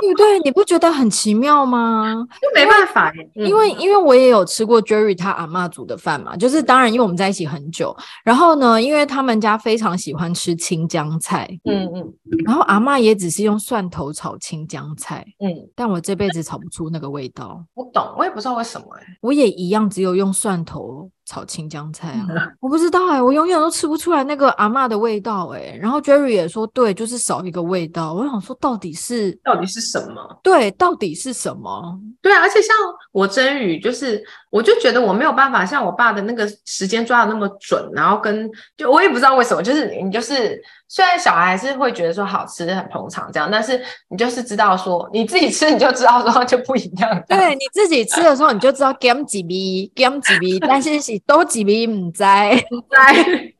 对不 对？你不觉得很奇妙吗？就没办法，因为、嗯、因为我也有吃过 Jerry 他阿嬷煮的饭嘛，就是当然因为我们在一起很久，然后呢，因为他们家非常喜欢吃青江菜，嗯嗯，然后阿嬷也只是用蒜头炒青江菜，嗯，但我这辈子炒不出那个味道。我懂，我也不知道为什么哎、欸，我也一样，只有用蒜头。炒青江菜啊，我不知道哎、欸，我永远都吃不出来那个阿嬷的味道哎、欸。然后 Jerry 也说，对，就是少一个味道。我想说，到底是到底是什么？对，到底是什么？对啊，而且像我真宇，就是我就觉得我没有办法像我爸的那个时间抓的那么准，然后跟就我也不知道为什么，就是你就是。虽然小孩还是会觉得说好吃很捧场这样，但是你就是知道说你自己吃你就知道说就不一样。对，你自己吃的时候你就知道减几米减几米，但是是多几米唔知唔知。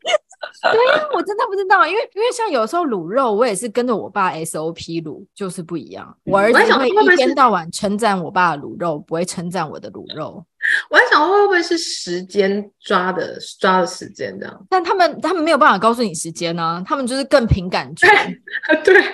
对呀，我真的不知道，因为因为像有时候卤肉，我也是跟着我爸 SOP 卤，就是不一样。我儿子会一天到晚称赞我爸的卤肉，不会称赞我的卤肉。我在想会不会是时间抓的抓的时间这样？但他们他们没有办法告诉你时间呢、啊，他们就是更凭感觉。对，对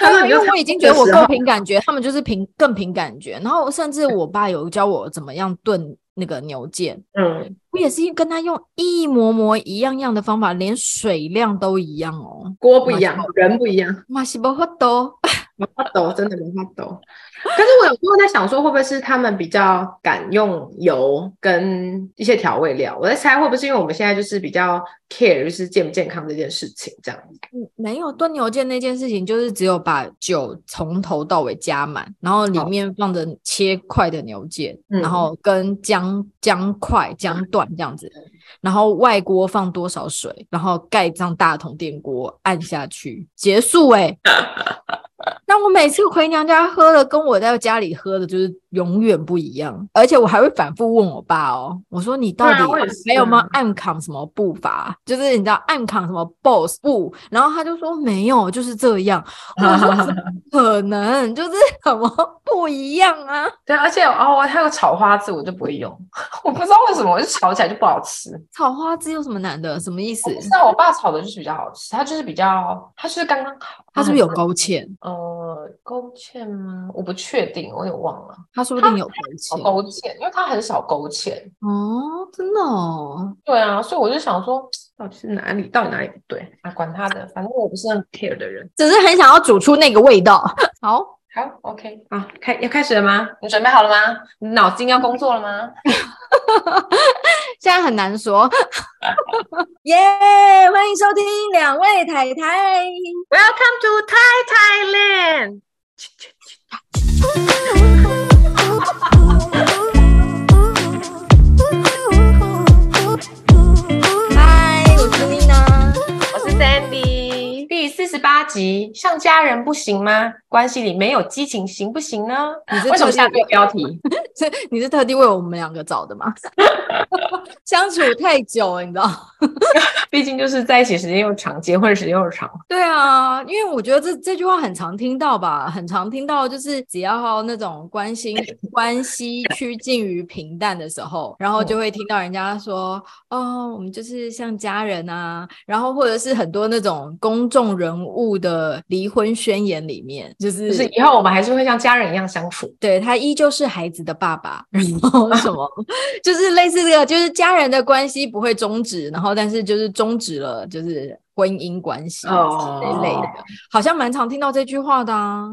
他们因为我已经觉得我够凭感觉，他们就是凭更凭感觉。然后甚至我爸有教我怎么样炖那个牛腱，嗯，我也是跟他用一模模一样样的方法，连水量都一样哦，锅不一样，人不一样，马西伯赫多。没法抖，真的没法抖。可是我有时候在想，说会不会是他们比较敢用油跟一些调味料？我在猜，会不会是因为我们现在就是比较 care 就是健不健康这件事情这样子？嗯，没有炖牛腱那件事情，就是只有把酒从头到尾加满，然后里面放着切块的牛腱，嗯、然后跟姜姜块、姜段这样子，然后外锅放多少水，然后盖上大桶电锅按下去，结束哎、欸。那我每次回娘家喝的，跟我在家里喝的，就是永远不一样。而且我还会反复问我爸哦，我说你到底还有没有暗扛什么步伐？就是你知道暗扛什么 boss 步？然后他就说没有，就是这样。我说可能？就是什么不一样啊？对，而且哦，还有炒花枝，我就不会用。我不知道为什么，我就炒起来就不好吃。炒花枝有什么难的？什么意思？那我爸炒的就是比较好吃，他就是比较，他就是刚刚好。他是不是有勾芡？呃，勾芡吗？我不确定，我也忘了。他说不定有勾芡，勾芡，因为他很少勾芡。哦，真的哦。对啊，所以我就想说，到底是哪里，到底哪里不对啊？管他的，反正我不是很 care 的人，只是很想要煮出那个味道。好，好，OK，好，开要开始了吗？你准备好了吗？你脑筋要工作了吗？现在很难说，耶！yeah, 欢迎收听两位太太，Welcome to Thai Thailand。嗨，我是 Nina，我是 Sandy。第四十八集，像家人不行吗？关系里没有激情行不行呢？你是为什么下这个标题？是你是特地为我们两个找的吗？相处太久了，你知道，毕竟就是在一起时间又长，结婚时间又长。对啊，因为我觉得这这句话很常听到吧，很常听到，就是只要那种关心关系趋近于平淡的时候，然后就会听到人家说：“哦，我们就是像家人啊。”然后或者是很多那种公众人物的离婚宣言里面。就是，就是以后我们还是会像家人一样相处。对，他依旧是孩子的爸爸，然后什么，就是类似这个，就是家人的关系不会终止，然后但是就是终止了，就是婚姻关系这一类的，oh. 好像蛮常听到这句话的啊。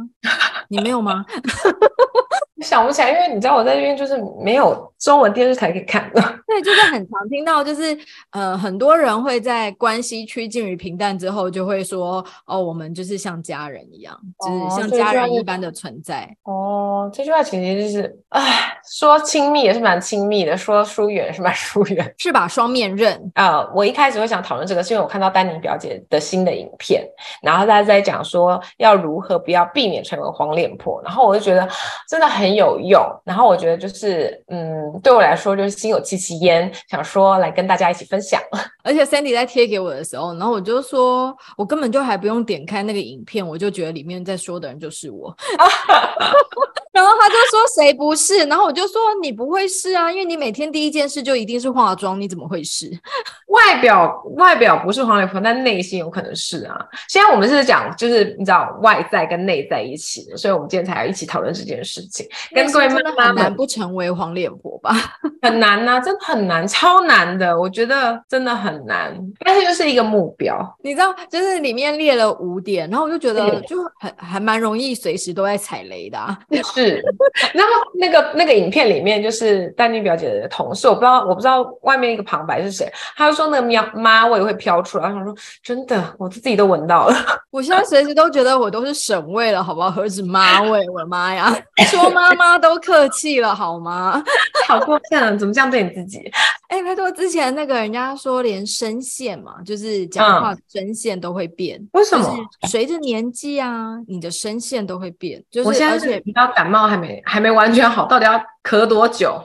你没有吗？想不起来，因为你知道我在这边就是没有中文电视台可以看的。对，就是很常听到，就是呃，很多人会在关系趋近于平淡之后，就会说哦，我们就是像家人一样，哦、就是像家人一般的存在。哦，这句话其实就是，哎，说亲密也是蛮亲密的，说疏远也是蛮疏远，是吧？双面刃。呃，我一开始会想讨论这个，是因为我看到丹宁表姐的新的影片，然后大家在讲说要如何不要避免成为黄脸婆，然后我就觉得真的很很有用。然后我觉得就是，嗯，对我来说就是心有戚戚焉，想说来跟大家一起分享。而且 Sandy 在贴给我的时候，然后我就说，我根本就还不用点开那个影片，我就觉得里面在说的人就是我。然后他就说谁不是？然后我就说你不会是啊，因为你每天第一件事就一定是化妆，你怎么会是？外表外表不是黄脸婆，但内心有可能是啊。现在我们是讲就是你知道外在跟内在一起的，所以我们今天才要一起讨论这件事情。跟各位妈妈们，难不成为黄脸婆吧？很难呐、啊，真的很难，超难的。我觉得真的很难，但是就是一个目标。你知道，就是里面列了五点，然后我就觉得就很还蛮容易，随时都在踩雷的、啊。是。然后那个那个影片里面就是丹妮表姐的同事，我不知道我不知道外面一个旁白是谁，他就说那个喵妈味会飘出来，他说真的，我自己都闻到了。我现在随时都觉得我都是省味了，好不好？何止妈味，我的妈呀！说妈妈都客气了好吗？好过分了，怎么这样对你自己？哎，拜托，之前那个人家说连声线嘛，就是讲话声线都会变，为什么？随着年纪啊，你的声线都会变。就是我现在是比较感冒。还没还没完全好，到底要咳多久？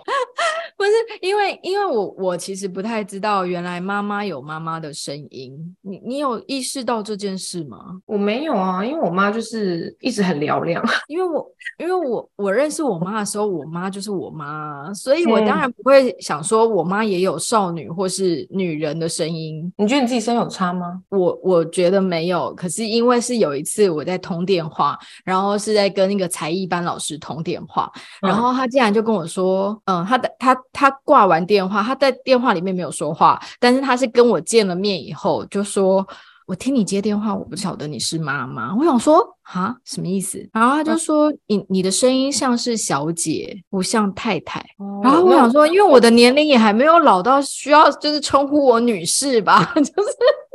不是因为，因为我我其实不太知道，原来妈妈有妈妈的声音。你你有意识到这件事吗？我没有啊，因为我妈就是一直很嘹亮。因为我因为我我认识我妈的时候，我妈就是我妈，所以我当然不会想说我妈也有少女或是女人的声音。你觉得你自己声音有差吗？我我觉得没有，可是因为是有一次我在通电话，然后是在跟那个才艺班老师通电话，然后他竟然就跟我说，嗯，他的他。他挂完电话，他在电话里面没有说话，但是他是跟我见了面以后就说：“我听你接电话，我不晓得你是妈妈。”我想说。啊，什么意思？然后他就说：“你你的声音像是小姐，不像太太。”然后我想说，因为我的年龄也还没有老到需要就是称呼我女士吧，就是。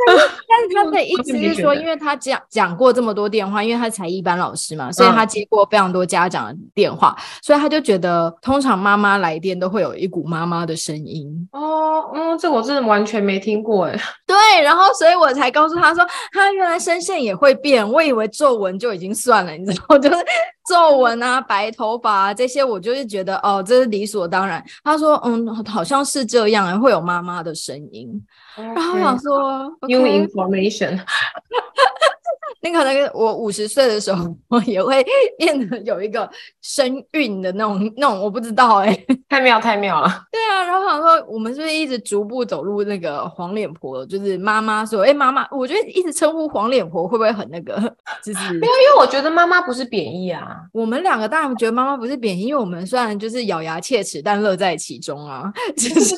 但是他 的意思是说，因为他讲讲过这么多电话，因为他才艺班老师嘛，所以他接过非常多家长的电话，所以他就觉得通常妈妈来电都会有一股妈妈的声音。哦，嗯，这我真的完全没听过哎。对，然后所以我才告诉他说，他原来声线也会变，我以为皱纹就。就已经算了，你知道，就是皱纹啊、白头发啊这些，我就是觉得哦，这是理所当然。他说，嗯，好像是这样，会有妈妈的声音。然后我想说，New information。那可能我五十岁的时候，我也会 变得有一个身孕的那种那种，我不知道哎、欸，太妙太妙了。对啊，然后想说，我们是不是一直逐步走入那个黄脸婆？就是妈妈说，哎、欸，妈妈，我觉得一直称呼黄脸婆会不会很那个？就是没有，因为我觉得妈妈不是贬义啊。我们两个当然觉得妈妈不是贬义，因为我们虽然就是咬牙切齿，但乐在其中啊。就是。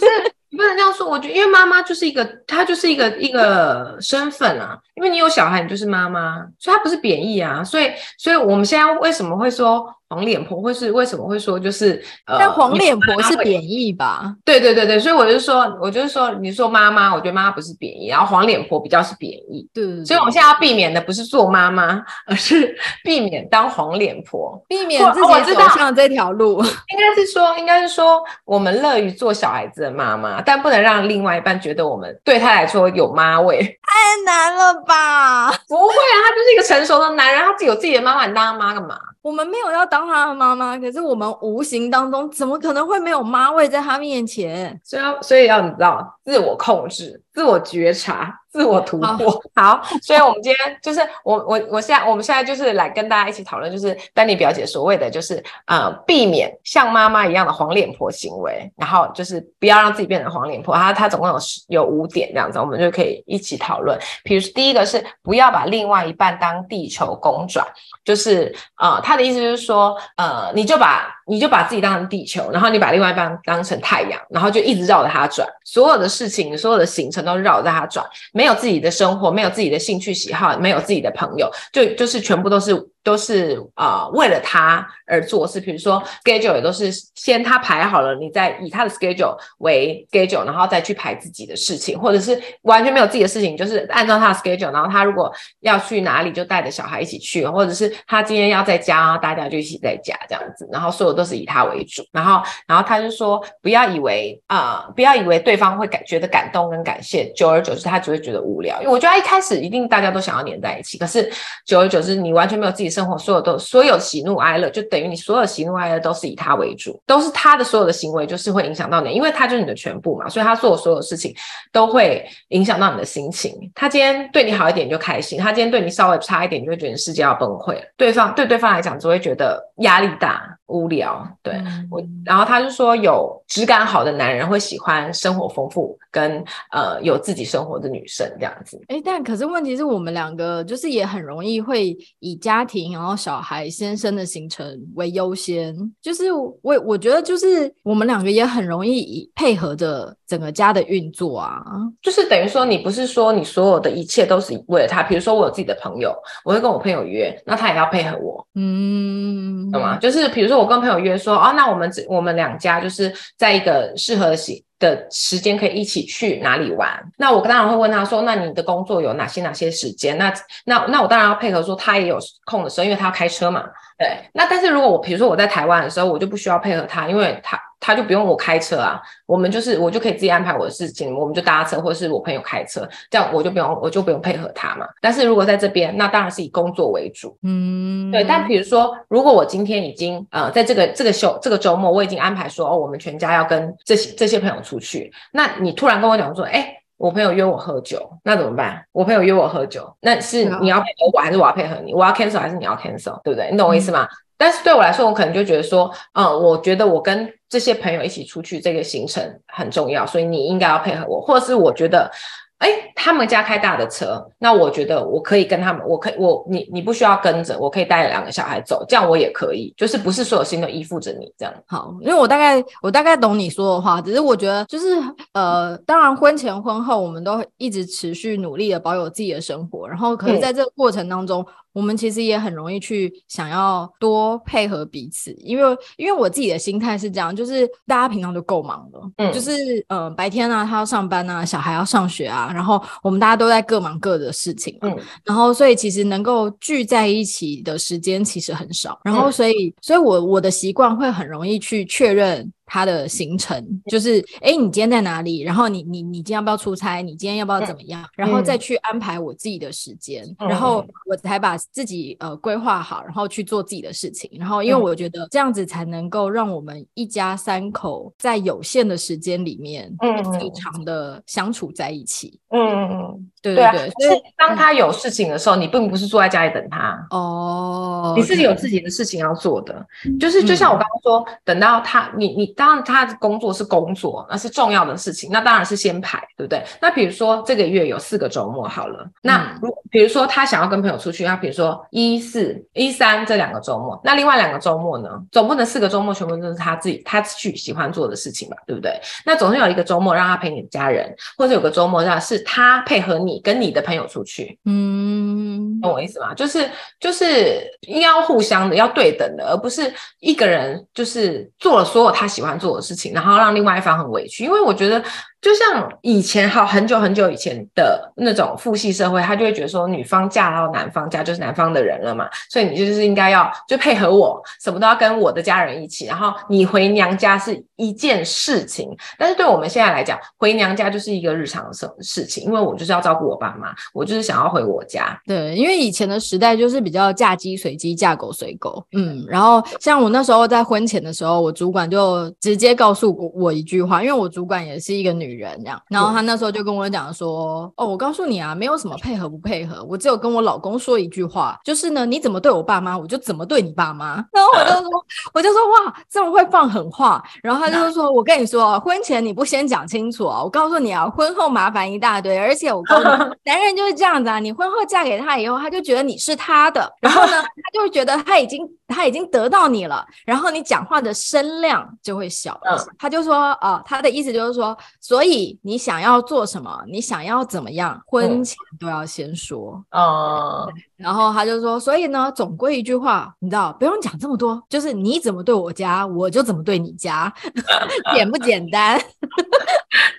不能这样说，我觉得因为妈妈就是一个，她就是一个一个身份啊。因为你有小孩，你就是妈妈，所以她不是贬义啊。所以，所以我们现在为什么会说？黄脸婆会是为什么会说就是呃，但黄脸婆是贬义吧？对对对对，所以我就说，我就是说，你说妈妈，我觉得妈妈不是贬义，然后黄脸婆比较是贬义。对，对，对，所以我们现在要避免的不是做妈妈，而是避免当黄脸婆，避免自己走上这条路。应该是说，应该是说，我们乐于做小孩子的妈妈，但不能让另外一半觉得我们对他来说有妈味。太难了吧？不会啊，他就是一个成熟的男人，他自己有自己的妈妈，你当他妈干嘛？我们没有要当他的妈妈，可是我们无形当中怎么可能会没有妈味在他面前？所以要，所以要你知道，自我控制、自我觉察。自我突破好，所以我们今天就是我我我现在我们现在就是来跟大家一起讨论，就是丹妮表姐所谓的就是呃避免像妈妈一样的黄脸婆行为，然后就是不要让自己变成黄脸婆。她她总共有有五点这样子，我们就可以一起讨论。比如说第一个是不要把另外一半当地球公转，就是呃他的意思就是说呃你就把你就把自己当成地球，然后你把另外一半当成太阳，然后就一直绕着它转，所有的事情所有的行程都绕着它转，没有自己的生活，没有自己的兴趣喜好，没有自己的朋友，就就是全部都是。都是啊、为了他而做事。比如说 schedule 也都是先他排好了，你再以他的 schedule 为 schedule，然后再去排自己的事情，或者是完全没有自己的事情，就是按照他的 schedule。然后他如果要去哪里，就带着小孩一起去，或者是他今天要在家，大家就一起在家这样子。然后所有都是以他为主。然后，然后他就说，不要以为啊、不要以为对方会感觉得感动跟感谢，久而久之他只会觉得无聊。因为我觉得一开始一定大家都想要黏在一起，可是久而久之你完全没有自己。生活所有都所有喜怒哀乐，就等于你所有喜怒哀乐都是以他为主，都是他的所有的行为，就是会影响到你，因为他就是你的全部嘛，所以他做的所有事情都会影响到你的心情。他今天对你好一点就开心，他今天对你稍微差一点，你就会觉得世界要崩溃了。对方对对方来讲，只会觉得压力大，无聊。对、嗯、我，然后他就说有质感好的男人会喜欢生活丰富跟呃有自己生活的女生这样子。哎，但可是问题是我们两个就是也很容易会以家庭然后小孩先生的行程为优先，就是我我觉得就是我们两个也很容易以配合着整个家的运作啊，就是等于说你不是说你所有的一切都是为了他，比如说我有自己的朋友，我会跟我朋友约，那他也要配合我，嗯，懂吗？就是比如说我跟朋友约说，哦，那我们我们两家就是在一个适合的时间可以一起去哪里玩，那我当然会问他说，那你的工作有哪些哪些时间？那那那我当然要配合说他也有空的时候，因为他要开车嘛，对。那但是如果我比如说我在台湾的时候，我就不需要配合他，因为他。他就不用我开车啊，我们就是我就可以自己安排我的事情，我们就搭车或者是我朋友开车，这样我就不用我就不用配合他嘛。但是如果在这边，那当然是以工作为主，嗯，对。但比如说，如果我今天已经呃在这个这个休这个周末我已经安排说哦，我们全家要跟这些这些朋友出去，那你突然跟我讲说，哎，我朋友约我喝酒，那怎么办？我朋友约我喝酒，那是你要配合我还是我要配合你？我要 cancel 还是你要 cancel？对不对？你懂我意思吗？嗯但是对我来说，我可能就觉得说，嗯，我觉得我跟这些朋友一起出去这个行程很重要，所以你应该要配合我，或者是我觉得。哎，他们家开大的车，那我觉得我可以跟他们，我可以，我你你不需要跟着，我可以带两个小孩走，这样我也可以，就是不是所有事情都依附着你这样。好，因为我大概我大概懂你说的话，只是我觉得就是呃，当然婚前婚后我们都一直持续努力的保有自己的生活，然后可是在这个过程当中，嗯、我们其实也很容易去想要多配合彼此，因为因为我自己的心态是这样，就是大家平常就够忙了，嗯，就是呃白天啊他要上班啊，小孩要上学啊。然后我们大家都在各忙各的事情，嗯，然后所以其实能够聚在一起的时间其实很少，然后所以，所以我我的习惯会很容易去确认。他的行程就是，哎，你今天在哪里？然后你你你今天要不要出差？你今天要不要怎么样？嗯、然后再去安排我自己的时间，嗯、然后我才把自己呃规划好，然后去做自己的事情。然后因为我觉得这样子才能够让我们一家三口在有限的时间里面，嗯，非常的相处在一起。嗯嗯嗯，对对对。所以当他有事情的时候，你并不是坐在家里等他哦，你自己有自己的事情要做的。就是就像我刚刚说，嗯、等到他，你你。当然，他的工作是工作，那是重要的事情，那当然是先排，对不对？那比如说这个月有四个周末好了，那如比如说他想要跟朋友出去，那比如说一四一三这两个周末，那另外两个周末呢，总不能四个周末全部都是他自己他去喜欢做的事情吧，对不对？那总是有一个周末让他陪你的家人，或者有个周末让是他配合你跟你的朋友出去，嗯，懂我意思吗？就是就是应该要互相的，要对等的，而不是一个人就是做了所有他喜欢。做的事情，然后让另外一方很委屈，因为我觉得。就像以前好很久很久以前的那种父系社会，他就会觉得说，女方嫁到男方家就是男方的人了嘛，所以你就是应该要就配合我，什么都要跟我的家人一起，然后你回娘家是一件事情。但是对我们现在来讲，回娘家就是一个日常的事事情，因为我就是要照顾我爸妈，我就是想要回我家。对，因为以前的时代就是比较嫁鸡随鸡，嫁狗随狗。嗯，然后像我那时候在婚前的时候，我主管就直接告诉我我一句话，因为我主管也是一个女。女人这样，然后他那时候就跟我讲说：“哦，我告诉你啊，没有什么配合不配合，我只有跟我老公说一句话，就是呢，你怎么对我爸妈，我就怎么对你爸妈。”然后我就说：“ 我就说哇，这么会放狠话。”然后他就说：“我跟你说啊，婚前你不先讲清楚啊，我告诉你啊，婚后麻烦一大堆。而且我告诉你，男人就是这样子啊，你婚后嫁给他以后，他就觉得你是他的，然后呢，他就会觉得他已经他已经得到你了，然后你讲话的声量就会小。他就说啊，他的意思就是说，所以你想要做什么，你想要怎么样，婚前都要先说。嗯，然后他就说，所以呢，总归一句话，你知道，不用讲这么多，就是你怎么对我家，我就怎么对你家，简不简单？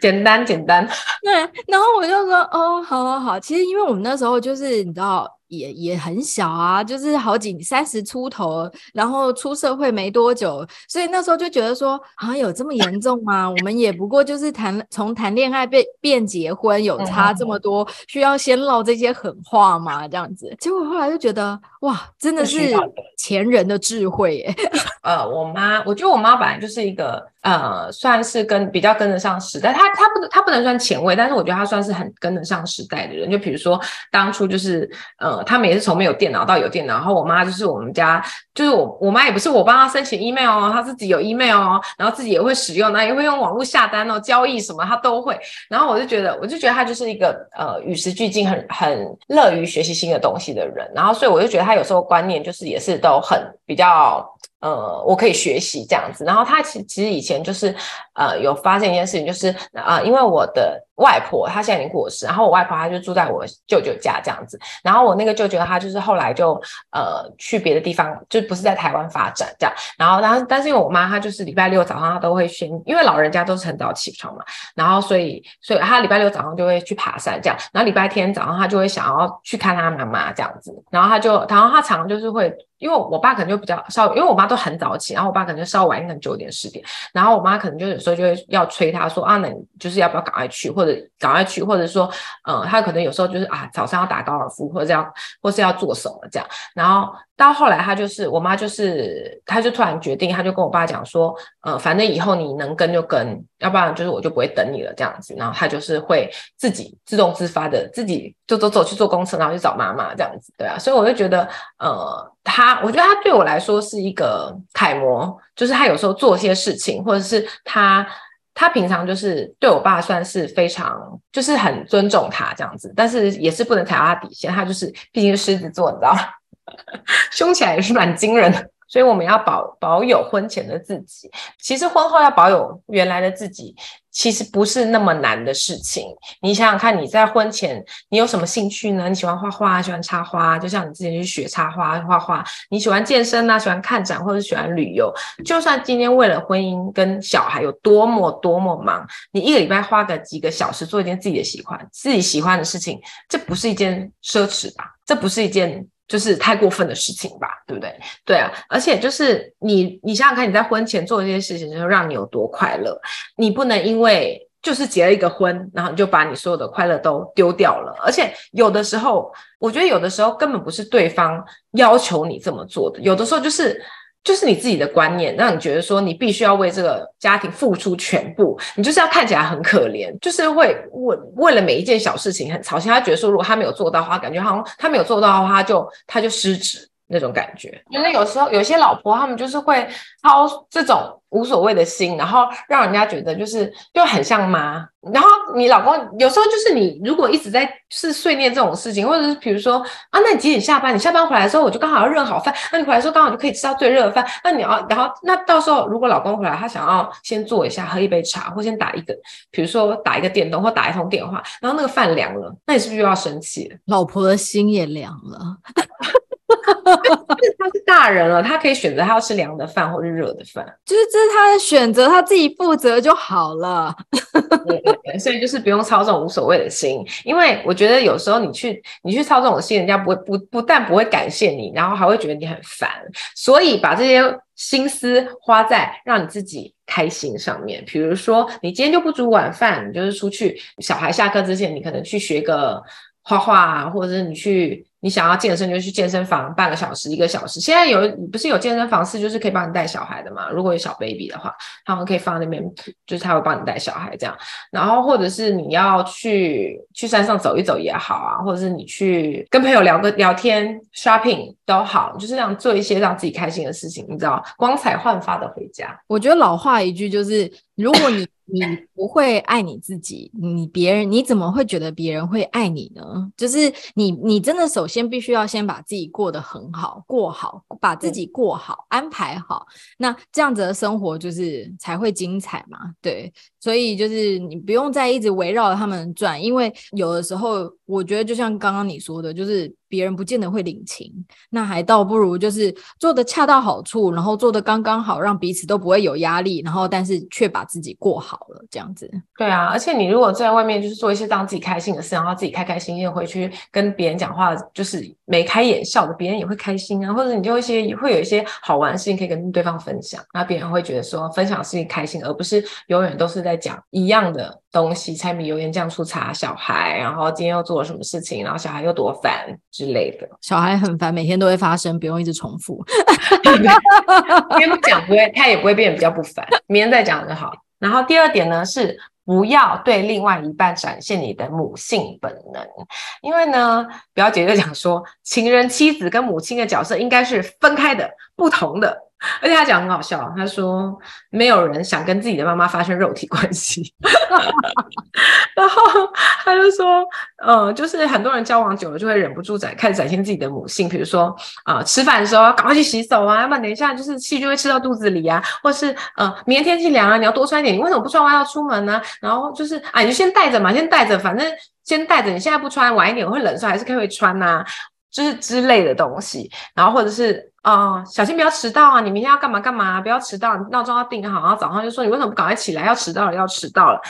简 单简单。对，然后我就说，哦，好好好。其实因为我们那时候就是你知道。也也很小啊，就是好几三十出头，然后出社会没多久，所以那时候就觉得说，啊，有这么严重吗？我们也不过就是谈从谈恋爱变变结婚，有差这么多，需要先唠这些狠话吗？这样子，结果后来就觉得。哇，真的是前人的智慧耶！呃，我妈，我觉得我妈本来就是一个呃，算是跟比较跟得上时代。她她不她不能算前卫，但是我觉得她算是很跟得上时代的人。就比如说当初就是呃，他们也是从没有电脑到有电脑，然后我妈就是我们家就是我我妈也不是我帮她申请 email 哦，她自己有 email 哦，然后自己也会使用，那也会用网络下单哦，交易什么她都会。然后我就觉得，我就觉得她就是一个呃与时俱进，很很乐于学习新的东西的人。然后所以我就觉得他有时候观念就是也是都很比较。呃，我可以学习这样子。然后他其其实以前就是，呃，有发现一件事情，就是啊、呃，因为我的外婆她现在已经过世，然后我外婆她就住在我舅舅家这样子。然后我那个舅舅他就是后来就呃去别的地方，就不是在台湾发展这样。然后但但是因为我妈她就是礼拜六早上她都会先，因为老人家都是很早起床嘛，然后所以所以她礼拜六早上就会去爬山这样。然后礼拜天早上她就会想要去看她妈妈这样子。然后她就然后她常常就是会。因为我爸可能就比较稍，因为我妈都很早起，然后我爸可能就稍晚，一点九点十点，然后我妈可能就有时候就会要催他说啊，那你就是要不要赶快去，或者赶快去，或者说，嗯，他可能有时候就是啊，早上要打高尔夫，或者这样，或是要做什么这样，然后。到后来，他就是我妈，就是他就突然决定，他就跟我爸讲说，呃，反正以后你能跟就跟，要不然就是我就不会等你了这样子。然后他就是会自己自动自发的自己就走走去坐公车，然后去找妈妈这样子，对啊。所以我就觉得，呃，他我觉得他对我来说是一个楷模，就是他有时候做些事情，或者是他他平常就是对我爸算是非常就是很尊重他这样子，但是也是不能踩到他底线，他就是毕竟是狮子座，你知道吗？凶起来也是蛮惊人的，所以我们要保保有婚前的自己。其实婚后要保有原来的自己，其实不是那么难的事情。你想想看，你在婚前你有什么兴趣呢？你喜欢画画，喜欢插花，就像你之前去学插花画画。你喜欢健身啊，喜欢看展或者喜欢旅游。就算今天为了婚姻跟小孩有多么多么忙，你一个礼拜花个几个小时做一件自己的喜欢自己喜欢的事情，这不是一件奢侈吧？这不是一件。就是太过分的事情吧，对不对？对啊，而且就是你，你想想看，你在婚前做这些事情，就让你有多快乐。你不能因为就是结了一个婚，然后你就把你所有的快乐都丢掉了。而且有的时候，我觉得有的时候根本不是对方要求你这么做的，有的时候就是。就是你自己的观念，让你觉得说你必须要为这个家庭付出全部，你就是要看起来很可怜，就是会为为了每一件小事情很操心。他觉得说，如果他没有做到的话，感觉好像他没有做到的话，他就他就失职。那种感觉，因为有时候有些老婆，他们就是会操这种无所谓的心，然后让人家觉得就是就很像妈。然后你老公有时候就是你如果一直在是碎念这种事情，或者是比如说啊，那你几点下班？你下班回来的时候，我就刚好要热好饭。那你回来的时候刚好就可以吃到最热的饭。那你要，然后那到时候如果老公回来，他想要先坐一下，喝一杯茶，或先打一个，比如说打一个电动或打一通电话，然后那个饭凉了，那你是不是又要生气了？老婆的心也凉了。他是大人了，他可以选择他要吃凉的饭或者热的饭，就是这是他的选择，他自己负责就好了。对对对，所以就是不用操这种无所谓的心，因为我觉得有时候你去你去操这种心，人家不会不不但不会感谢你，然后还会觉得你很烦。所以把这些心思花在让你自己开心上面，比如说你今天就不煮晚饭，你就是出去，小孩下课之前，你可能去学个画画啊，或者是你去。你想要健身就去健身房半个小时一个小时，现在有不是有健身房是就是可以帮你带小孩的嘛？如果有小 baby 的话，他们可以放在那边，就是他会帮你带小孩这样。然后或者是你要去去山上走一走也好啊，或者是你去跟朋友聊个聊天 shopping 都好，就是这样做一些让自己开心的事情，你知道，光彩焕发的回家。我觉得老话一句就是，如果你。你不会爱你自己，你别人你怎么会觉得别人会爱你呢？就是你，你真的首先必须要先把自己过得很好，过好，把自己过好，安排好，那这样子的生活就是才会精彩嘛。对，所以就是你不用再一直围绕着他们转，因为有的时候我觉得就像刚刚你说的，就是。别人不见得会领情，那还倒不如就是做的恰到好处，然后做的刚刚好，让彼此都不会有压力，然后但是却把自己过好了，这样子。对啊，而且你如果在外面就是做一些让自己开心的事，然后自己开开心心回去跟别人讲话，就是眉开眼笑的，别人也会开心啊。或者你就一些会有一些好玩的事情可以跟对方分享，那别人会觉得说分享的事情开心，而不是永远都是在讲一样的东西，柴米油盐酱醋茶，小孩，然后今天又做了什么事情，然后小孩又多烦。之类的。小孩很烦，每天都会发生，不用一直重复。今天讲不会，他也不会变得比较不烦。明天再讲就好。然后第二点呢是。不要对另外一半展现你的母性本能，因为呢，表姐就讲说，情人、妻子跟母亲的角色应该是分开的、不同的。而且他讲很好笑，他说没有人想跟自己的妈妈发生肉体关系，然后他就说，呃，就是很多人交往久了就会忍不住展开始展现自己的母性，比如说啊、吃饭的时候要赶快去洗手啊，要不然等一下就是气就会吃到肚子里啊，或是呃，明天天气凉啊，你要多穿一点，你为什么不穿外套出门呢？然后就是啊，你就先带着嘛，先带着，反正先带着，你现在不穿，晚一点会冷所以还是可以穿呐、啊，就是之类的东西，然后或者是。哦，小心不要迟到啊！你明天要干嘛干嘛？不要迟到，闹钟要定好。然后早上就说你为什么不赶快起来？要迟到了，要迟到了。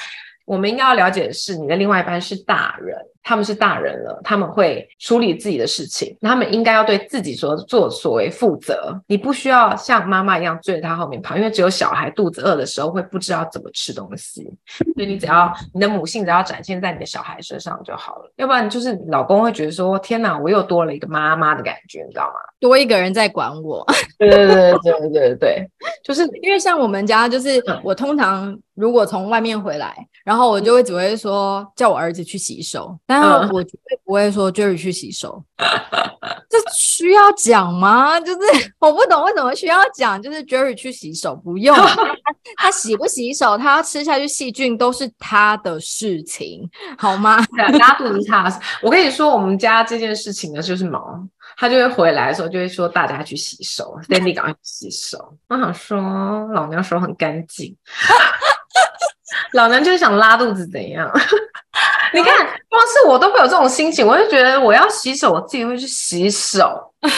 我们应该要了解的是，你的另外一半是大人。他们是大人了，他们会处理自己的事情，他们应该要对自己所做所为负责。你不需要像妈妈一样追着他后面跑，因为只有小孩肚子饿的时候会不知道怎么吃东西，所以你只要你的母性只要展现在你的小孩身上就好了。要不然就是老公会觉得说：“天哪，我又多了一个妈妈的感觉，你知道吗？多一个人在管我。”对对对对对对对，就是因为像我们家，就是我通常如果从外面回来，然后我就会只会说叫我儿子去洗手。然后我绝对不会说 Jerry 去洗手，这需要讲吗？就是我不懂为什么需要讲，就是 Jerry 去洗手不用他，他洗不洗手，他要吃下去细菌都是他的事情，好吗？拉肚子差，我跟你说，我们家这件事情呢，就是毛，他就会回来的时候就会说大家去洗手，Sandy 赶快去洗手。我想说，老娘手很干净，老娘就是想拉肚子怎样？你看，光是我都会有这种心情，我就觉得我要洗手，我自己会去洗手。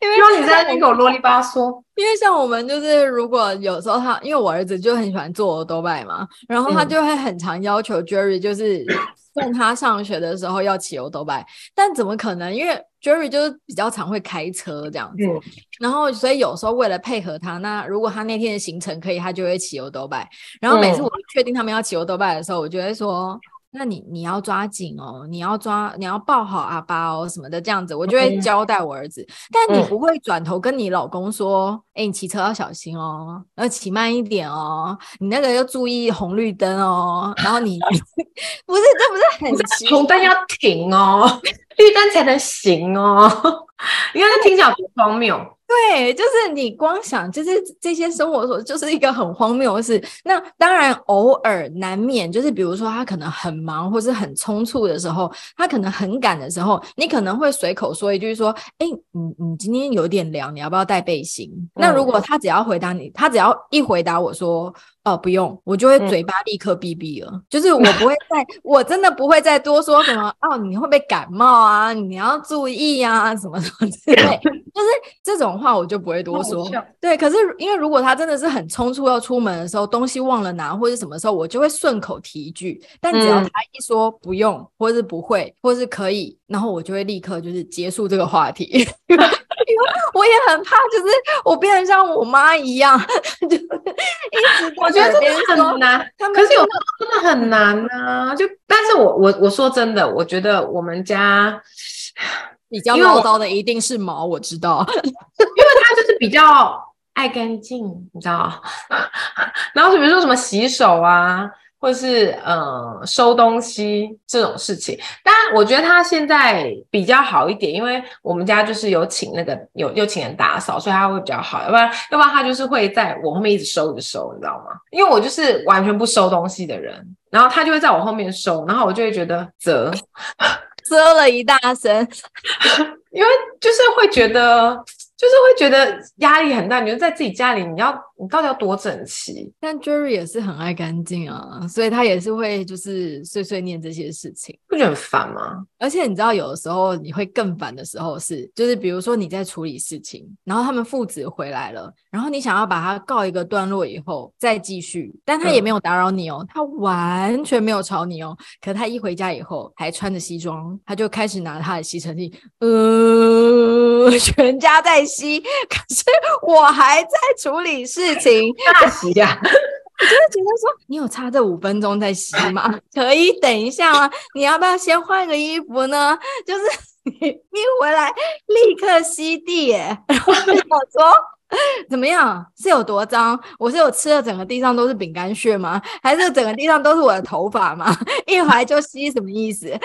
因为你在那边给我啰里吧嗦。因为像我们就是，如果有时候他，因为我儿子就很喜欢坐欧兜拜嘛，然后他就会很常要求 Jerry 就是 送他上学的时候要骑欧多拜，但怎么可能？因为 Jerry 就是比较常会开车这样子，嗯、然后所以有时候为了配合他，那如果他那天的行程可以，他就会骑欧多拜。然后每次我确定他们要骑欧多拜的时候，我就会说。那你你要抓紧哦，你要抓，你要抱好阿爸哦，什么的这样子，我就会交代我儿子。嗯、但你不会转头跟你老公说，哎、嗯欸，你骑车要小心哦，要骑慢一点哦，你那个要注意红绿灯哦。然后你 不是，这不是 很红灯要停哦，绿灯才能行哦。你看这听起来多荒谬。对，就是你光想，就是这些生活所就是一个很荒谬的事。那当然，偶尔难免就是，比如说他可能很忙，或是很匆促的时候，他可能很赶的时候，你可能会随口说一句说：“哎，你你今天有点凉，你要不要带背心？”嗯、那如果他只要回答你，他只要一回答我说。哦，不用，我就会嘴巴立刻闭闭了，嗯、就是我不会再，我真的不会再多说什么哦，你会不会感冒啊？你要注意啊，什么什么之类，就是这种话我就不会多说。对，可是因为如果他真的是很冲促要出门的时候，东西忘了拿，或者什么时候，我就会顺口提一句。但只要他一说不用，或是不会，或是可以，然后我就会立刻就是结束这个话题。我也很怕，就是我变得像我妈一样，就一直我觉得真的很难。可是有时候真的很难啊！就，但是我我我说真的，我觉得我们家比较唠叨的一定是毛，我知道，因为他就是比较爱干净，你知道。然后比如说什么洗手啊。或是呃收东西这种事情，当然我觉得他现在比较好一点，因为我们家就是有请那个有有请人打扫，所以他会比较好。要不然要不然他就是会在我后面一直收着收，你知道吗？因为我就是完全不收东西的人，然后他就会在我后面收，然后我就会觉得啧 啧了一大声，因为就是会觉得。就是会觉得压力很大，你就在自己家里，你要你到底要多整齐？但 Jerry 也是很爱干净啊，所以他也是会就是碎碎念这些事情，不觉得很烦吗？而且你知道，有的时候你会更烦的时候是，就是比如说你在处理事情，然后他们父子回来了，然后你想要把他告一个段落以后再继续，但他也没有打扰你哦，嗯、他完全没有吵你哦，可他一回家以后还穿着西装，他就开始拿他的吸尘器，呃，全家在吸。可是我还在处理事情，大吸呀！我就是觉得说，你有差这五分钟在吸吗？可以等一下吗？你要不要先换个衣服呢？就是你一回来立刻吸地耶，然后我说。怎么样？是有多脏？我是有吃的整个地上都是饼干屑吗？还是整个地上都是我的头发吗？一怀就吸什么意思？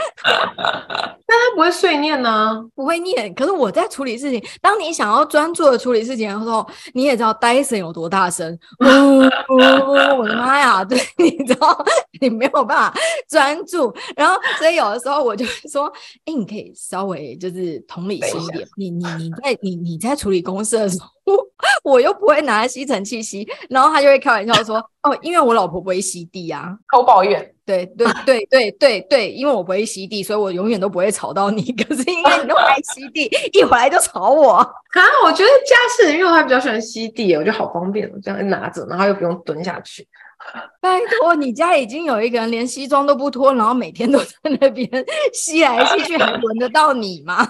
那他不会碎念呢？不会念。可是我在处理事情，当你想要专注的处理事情的时候，你也知道戴森有多大声。呜呜呜！我的妈呀！对，你知道你没有办法专注。然后，所以有的时候我就会说：“哎，你可以稍微就是同理心一点。你你你在你你在处理公司的时候。”我又不会拿吸尘器吸，然后他就会开玩笑说：“哦，因为我老婆不会吸地啊。”偷抱怨。对对对对对对，因为我不会吸地，所以我永远都不会吵到你。可是因为你都爱吸地，一回来就吵我。啊，我觉得家事因为我还比较喜欢吸地，我觉得好方便，这样一拿着，然后又不用蹲下去。拜托，你家已经有一个人连西装都不脱，然后每天都在那边 吸来吸去，还轮得到你吗？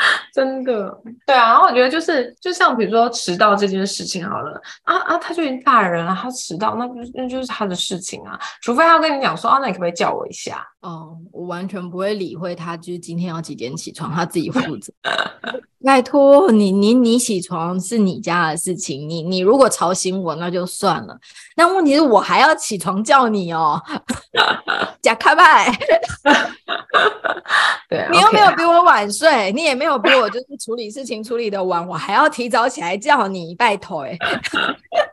真的，对啊。然后我觉得就是，就像比如说迟到这件事情好了，啊啊，他就已经大人了，他迟到，那不那就是他的事情啊。除非他跟你讲说，啊，那你可不可以叫我一下？哦，我完全不会理会他，就是今天要几点起床，他自己负责。拜托你，你你起床是你家的事情，你你如果吵醒我那就算了，但问题是我还要起床叫你哦，假开派。对，你又没有比我晚睡你也没有比我就是处理事情处理的晚，我还要提早起来叫你，拜托。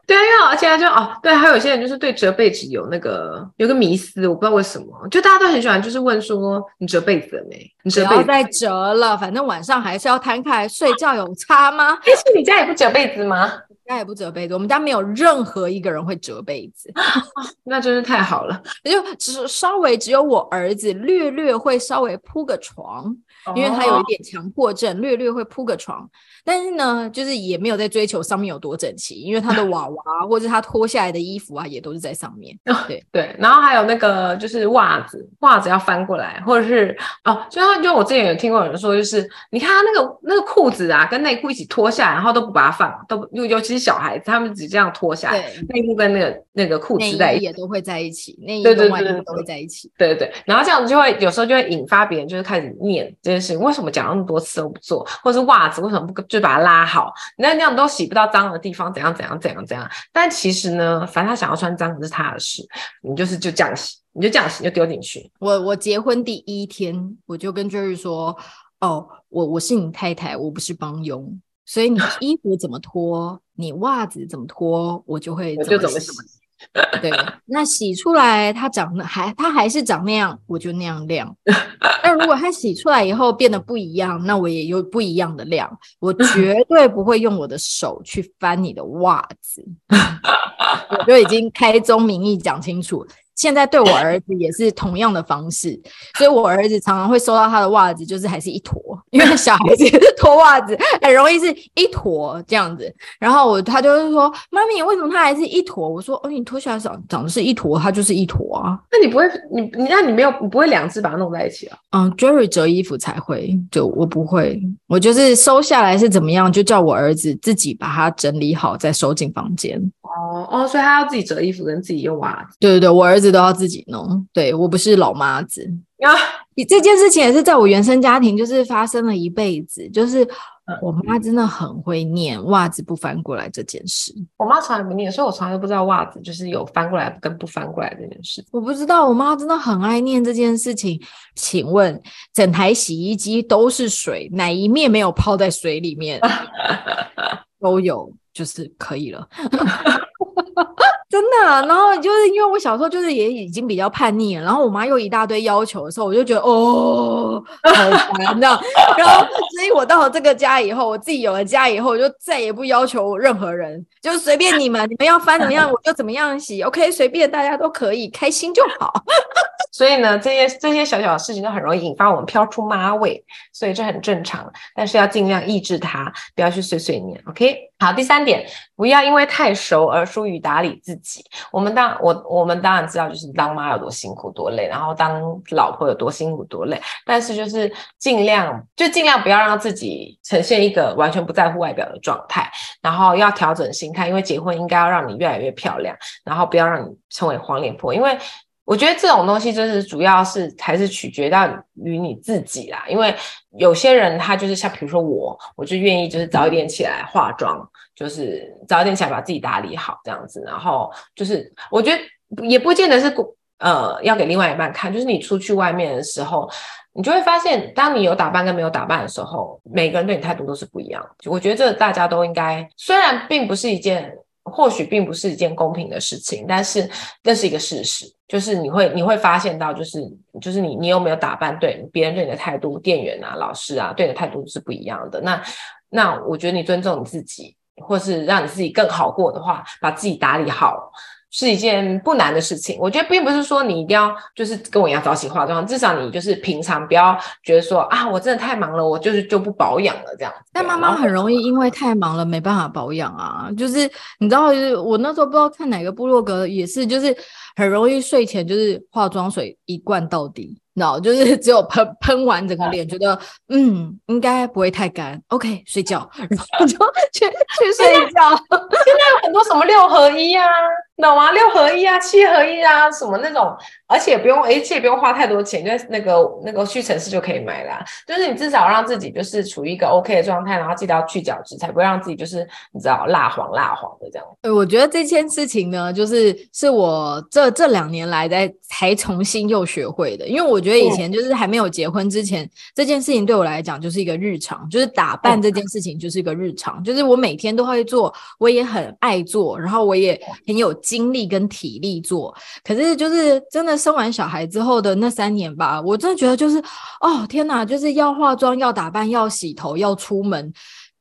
对啊，而且就哦，对，还有些人就是对折被子有那个有个迷思，我不知道为什么，就大家都很喜欢，就是问说你折被子了没？你折被子再折了，反正晚上还是要摊开来睡觉，有差吗？但 是你家也不折被子吗？家也不折被子，我们家没有任何一个人会折被子，那真是太好了。也就只是稍微只有我儿子略略会稍微铺个床，因为他有一点强迫症，略略会铺个床。但是呢，就是也没有在追求上面有多整齐，因为他的 娃娃或者他脱下来的衣服啊，也都是在上面。对对，然后还有那个就是袜子，袜子要翻过来，或者是哦，就像就我之前有听过有人说，就是你看他那个那个裤子啊，跟内裤一起脱下来，然后都不把它放，都尤尤其是小孩子，他们只这样脱下来，内裤跟那个那个裤子在一起，也都会在一起，内衣跟外衣都会在一起。对对对，然后这样子就会有时候就会引发别人就是开始念这件事情，为什么讲那么多次都不做，或者是袜子为什么不？就把它拉好，那那样都洗不到脏的地方，怎样怎样怎样怎样。但其实呢，反正他想要穿脏的是他的事，你就是就这样洗，你就这样洗就丢进去。我我结婚第一天，我就跟 Jerry 说：“哦，我我是你太太，我不是帮佣，所以你衣服怎么脱，你袜子怎么脱，我就会怎么洗。” 对，那洗出来它长得还它还是长那样，我就那样晾。那如果它洗出来以后变得不一样，那我也有不一样的晾。我绝 对不会用我的手去翻你的袜子，我就已经开宗明义讲清楚。现在对我儿子也是同样的方式，所以我儿子常常会收到他的袜子，就是还是一坨，因为小孩子 脱袜子很容易是一坨这样子。然后我他就是说：“妈咪，为什么他还是一坨？”我说：“哦，你脱下来长长的是一坨，它就是一坨啊。”那你不会，你你那你没有，你不会两只把它弄在一起啊？嗯，Jerry 折衣服才会，就我不会，我就是收下来是怎么样，就叫我儿子自己把它整理好，再收进房间。哦哦，所以他要自己折衣服跟自己用袜子。对对对，我儿子都要自己弄。对，我不是老妈子啊。你这件事情也是在我原生家庭，就是发生了一辈子。就是我妈真的很会念袜子不翻过来这件事。我妈从来不念，所以我从来都不知道袜子就是有翻过来跟不翻过来这件事。我不知道，我妈真的很爱念这件事情。请问，整台洗衣机都是水，哪一面没有泡在水里面？都有。就是可以了，真的。然后就是因为我小时候就是也已经比较叛逆了，然后我妈又一大堆要求的时候，我就觉得哦，好烦，你知道。然后所以我到了这个家以后，我自己有了家以后，我就再也不要求任何人，就是随便你们，你们要翻怎么样，我就怎么样洗，OK，随便大家都可以，开心就好。所以呢，这些这些小小的事情都很容易引发我们飘出妈味，所以这很正常。但是要尽量抑制它，不要去碎碎念。OK，好，第三点，不要因为太熟而疏于打理自己。我们当我我们当然知道，就是当妈有多辛苦多累，然后当老婆有多辛苦多累。但是就是尽量就尽量不要让自己呈现一个完全不在乎外表的状态，然后要调整心态，因为结婚应该要让你越来越漂亮，然后不要让你成为黄脸婆，因为。我觉得这种东西就是主要是还是取决到于你自己啦，因为有些人他就是像比如说我，我就愿意就是早一点起来化妆，就是早一点起来把自己打理好这样子，然后就是我觉得也不见得是呃要给另外一半看，就是你出去外面的时候，你就会发现，当你有打扮跟没有打扮的时候，每个人对你态度都是不一样。我觉得这大家都应该，虽然并不是一件。或许并不是一件公平的事情，但是那是一个事实，就是你会你会发现到，就是就是你你有没有打扮，对别人对你的态度，店员啊、老师啊对你的态度是不一样的。那那我觉得你尊重你自己，或是让你自己更好过的话，把自己打理好。是一件不难的事情，我觉得并不是说你一定要就是跟我一样早起化妆，至少你就是平常不要觉得说啊，我真的太忙了，我就是就不保养了这样。但妈妈很容易因为太忙了没办法保养啊，就是你知道，就是我那时候不知道看哪个部落格也是，就是很容易睡前就是化妆水一罐到底。no，就是只有喷喷完整个脸，觉得嗯应该不会太干，OK 睡觉，然后就 去去睡觉。现在有很多什么六合一啊，懂吗？六合一啊，七合一啊，什么那种，而且不用，而且也不用花太多钱，就那个那个屈臣氏就可以买啦。就是你至少让自己就是处于一个 OK 的状态，然后记得要去角质，才不会让自己就是你知道蜡黄蜡黄的这样。呃，我觉得这件事情呢，就是是我这这两年来在才重新又学会的，因为我。觉得以前就是还没有结婚之前，嗯、这件事情对我来讲就是一个日常，就是打扮这件事情就是一个日常，嗯、就是我每天都会做，我也很爱做，然后我也很有精力跟体力做。可是就是真的生完小孩之后的那三年吧，我真的觉得就是哦天哪，就是要化妆、要打扮、要洗头、要出门。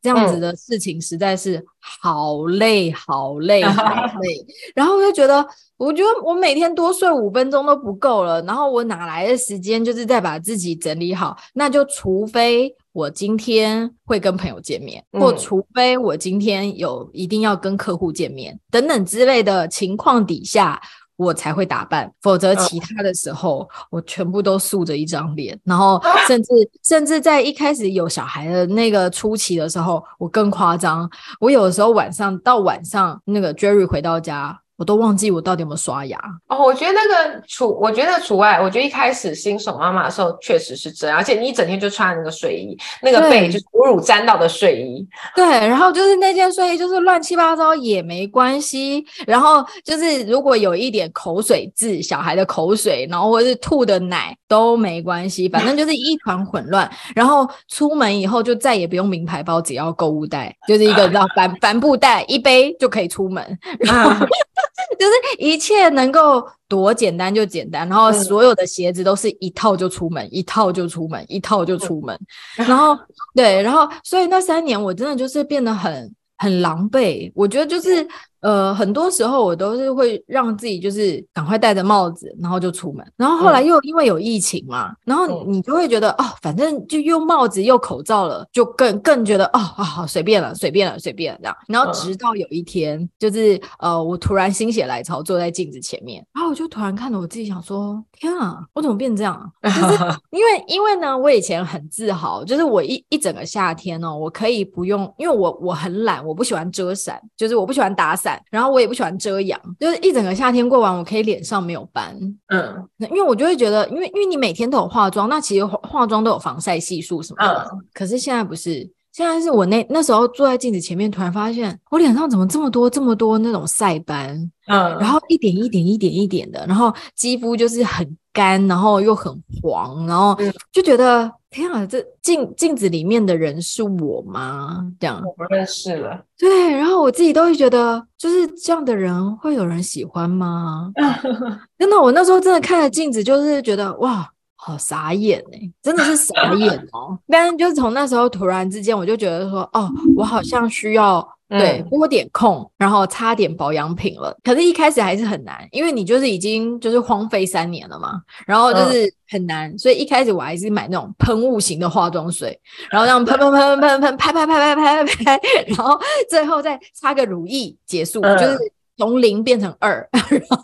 这样子的事情实在是好累，好累，好累。然后我就觉得，我觉得我每天多睡五分钟都不够了。然后我哪来的时间，就是再把自己整理好？那就除非我今天会跟朋友见面，或除非我今天有一定要跟客户见面等等之类的情况底下。我才会打扮，否则其他的时候，嗯、我全部都素着一张脸，然后甚至甚至在一开始有小孩的那个初期的时候，我更夸张。我有的时候晚上到晚上，那个 Jerry 回到家。我都忘记我到底有没有刷牙哦。我觉得那个除，我觉得除外。我觉得一开始新手妈妈的时候确实是这样，而且你一整天就穿那个睡衣，那个被就是哺乳沾到的睡衣。对，然后就是那件睡衣就是乱七八糟也没关系。然后就是如果有一点口水渍，小孩的口水，然后或者是吐的奶都没关系，反正就是一团混乱。然后出门以后就再也不用名牌包，只要购物袋，就是一个叫帆帆布袋，一背就可以出门。然后 就是一切能够多简单就简单，然后所有的鞋子都是一套就出门，嗯、一套就出门，一套就出门，嗯、然后对，然后所以那三年我真的就是变得很很狼狈，我觉得就是。呃，很多时候我都是会让自己就是赶快戴着帽子，然后就出门。然后后来又因为有疫情嘛，嗯、然后你就会觉得哦，反正就又帽子又口罩了，就更更觉得哦啊好随便了，随便了，随便了这样。然后直到有一天，就是呃，我突然心血来潮坐在镜子前面，然后我就突然看到我自己，想说天啊，我怎么变这样？就是 因为因为呢，我以前很自豪，就是我一一整个夏天哦，我可以不用，因为我我很懒，我不喜欢遮伞，就是我不喜欢打伞。然后我也不喜欢遮阳，就是一整个夏天过完，我可以脸上没有斑。嗯，因为我就会觉得，因为因为你每天都有化妆，那其实化化妆都有防晒系数什么的。嗯，可是现在不是，现在是我那那时候坐在镜子前面，突然发现我脸上怎么这么多这么多那种晒斑。嗯，然后一点一点一点一点的，然后肌肤就是很干，然后又很黄，然后就觉得。天啊，这镜镜子里面的人是我吗？这样我不认识了。对，然后我自己都会觉得，就是这样的人会有人喜欢吗？真的，我那时候真的看着镜子，就是觉得哇，好傻眼哎，真的是傻 眼哦。但是就是从那时候突然之间，我就觉得说，哦，我好像需要。对，拨点空，然后擦点保养品了。可是，一开始还是很难，因为你就是已经就是荒废三年了嘛，然后就是很难，嗯、所以一开始我还是买那种喷雾型的化妆水，然后这样喷喷喷喷喷喷，拍拍拍拍拍拍拍，然后最后再擦个乳液结束，嗯、就是。从零变成二，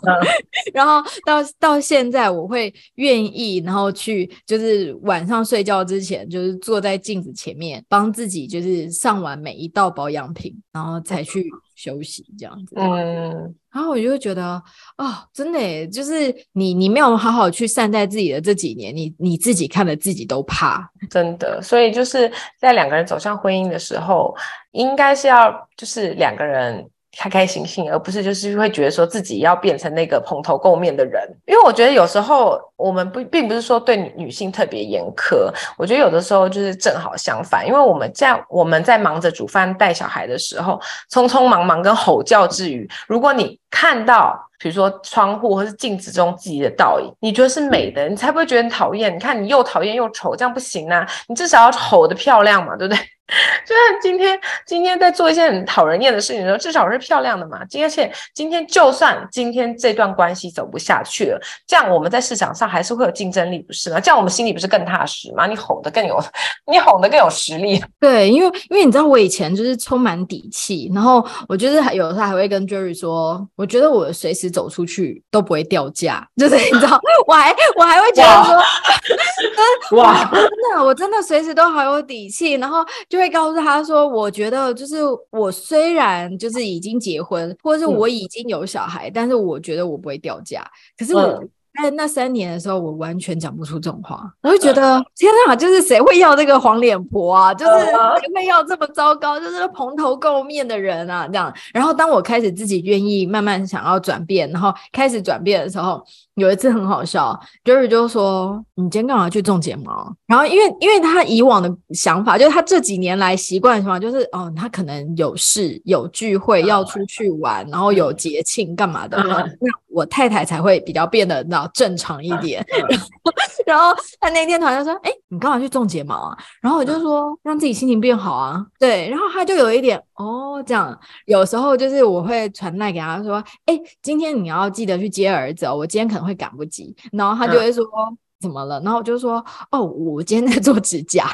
然后，到到现在，我会愿意，然后去就是晚上睡觉之前，就是坐在镜子前面，帮自己就是上完每一道保养品，然后才去休息这样子。嗯，然后我就会觉得，哦，真的，就是你你没有好好去善待自己的这几年，你你自己看了自己都怕，真的。所以就是在两个人走向婚姻的时候，应该是要就是两个人。开开心心，而不是就是会觉得说自己要变成那个蓬头垢面的人。因为我觉得有时候我们不并不是说对女女性特别严苛，我觉得有的时候就是正好相反。因为我们在我们在忙着煮饭带小孩的时候，匆匆忙忙跟吼叫之余，如果你看到比如说窗户或是镜子中自己的倒影，你觉得是美的，你才不会觉得很讨厌。你看你又讨厌又丑，这样不行啊！你至少要吼得漂亮嘛，对不对？就像今天，今天在做一些很讨人厌的事情的时候，至少是漂亮的嘛。而且今天就算今天这段关系走不下去了，这样我们在市场上还是会有竞争力，不是吗？这样我们心里不是更踏实吗？你吼得更有，你吼得更有实力。对，因为因为你知道我以前就是充满底气，然后我就是有时候还会跟 Jerry 说，我觉得我随时走出去都不会掉价，就是你知道，我还我还会觉得说，哇，真的，我真的随时都好有底气，然后就。会告诉他说：“我觉得就是我虽然就是已经结婚，或者是我已经有小孩，嗯、但是我觉得我不会掉价。可是我在那三年的时候，我完全讲不出这种话。我会觉得、嗯、天哪，就是谁会要这个黄脸婆啊？就是谁会要这么糟糕，就是蓬头垢面的人啊？这样。然后当我开始自己愿意慢慢想要转变，然后开始转变的时候。”有一次很好笑，Jerry 就说：“你今天干嘛去种睫毛？”然后因为因为他以往的想法，就是他这几年来习惯的想法，就是哦，他可能有事有聚会要出去玩，然后有节庆干嘛的，那我太太才会比较变得那正常一点。然后他那天突然就说：“哎，你干嘛去种睫毛啊？”然后我就说：“让自己心情变好啊。”对，然后他就有一点哦，这样有时候就是我会传赖给他说：“哎，今天你要记得去接儿子哦，我今天可能会。”会赶不及，然后他就会说、嗯、怎么了？然后我就说哦，我今天在做指甲，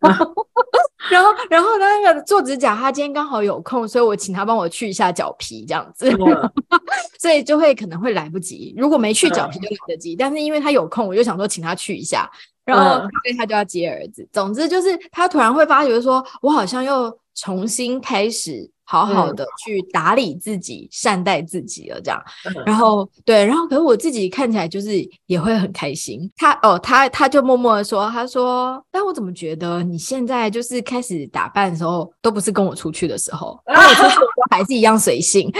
然后 然后那个做指甲，他今天刚好有空，所以我请他帮我去一下脚皮，这样子，嗯、所以就会可能会来不及。如果没去脚皮就来得及，嗯、但是因为他有空，我就想说请他去一下，然后所以他就要接儿子。总之就是他突然会发觉说，我好像又重新开始。好好的去打理自己，嗯、善待自己了，这样，嗯、然后对，然后可是我自己看起来就是也会很开心。他哦，他他就默默的说，他说，但我怎么觉得你现在就是开始打扮的时候，都不是跟我出去的时候，跟我出去还是一样随性。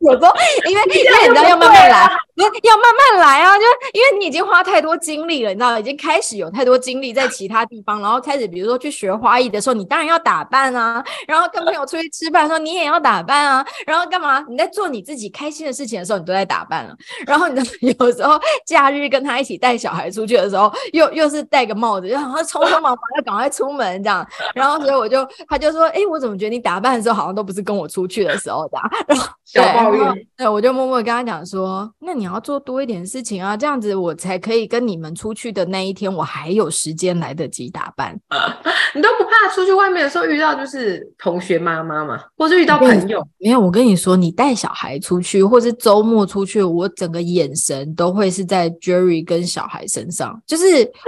有时候因为因为你知道要慢慢来，要慢慢来啊，就因为你已经花太多精力了，你知道，已经开始有太多精力在其他地方，然后开始比如说去学花艺的时候，你当然要打扮啊，然后跟朋友出去吃饭。你也要打扮啊，然后干嘛？你在做你自己开心的事情的时候，你都在打扮了。然后你有时候假日跟他一起带小孩出去的时候，又又是戴个帽子，就好像匆匆忙忙要赶快出门这样。然后所以我就他就说：“哎，我怎么觉得你打扮的时候好像都不是跟我出去的时候这样？”然后 小抱怨，对，我就默默跟他讲说：“那你要做多一点事情啊，这样子我才可以跟你们出去的那一天，我还有时间来得及打扮。你都不怕出去外面的时候遇到就是同学妈妈嘛，或是遇到朋友？没有，我跟你说，你带小孩出去，或是周末出去，我整个眼神都会是在 Jerry 跟小孩身上，就是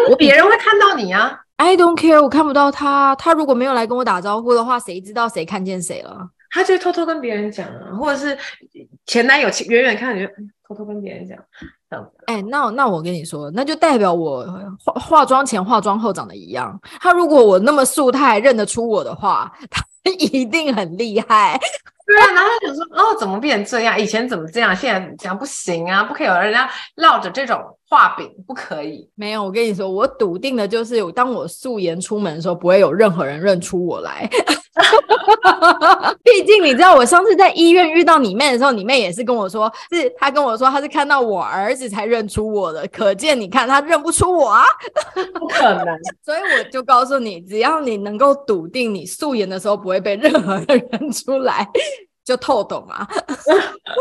我别人会看到你啊。I don't care，我看不到他。他如果没有来跟我打招呼的话，谁知道谁看见谁了？他就偷偷跟别人讲啊，或者是前男友远远看你就偷偷跟别人讲。哎、欸，那那我跟你说，那就代表我化化妆前化妆后长得一样。他如果我那么素态认得出我的话，他 一定很厉害。对啊，然后他就说哦，怎么变成这样？以前怎么这样？现在讲不行啊，不可以有人家绕着这种画饼，不可以。没有，我跟你说，我笃定的就是，当我素颜出门的时候，不会有任何人认出我来。毕竟你知道，我上次在医院遇到你妹的时候，你妹也是跟我说，是她跟我说，她是看到我儿子才认出我的。可见你看，她认不出我啊，不可能。所以我就告诉你，只要你能够笃定，你素颜的时候不会被任何人认出来。就透懂啊，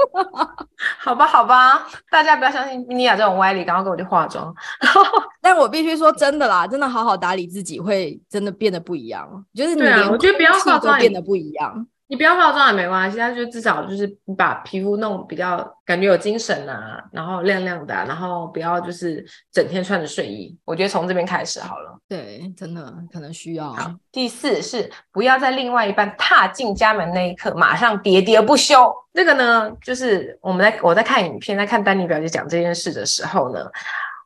好吧，好吧，大家不要相信妮娅这种歪理，赶快给我去化妆。但我必须说真的啦，真的好好打理自己，会真的变得不一样。就是你连、啊、我觉得不要化妆都变得不一样。你不要化妆也没关系，但就至少就是你把皮肤弄比较感觉有精神啊，然后亮亮的、啊，然后不要就是整天穿着睡衣。我觉得从这边开始好了。对，真的可能需要。好，第四是不要在另外一半踏进家门那一刻马上喋喋不休。这个呢，就是我们在我在看影片，在看丹尼表姐讲这件事的时候呢。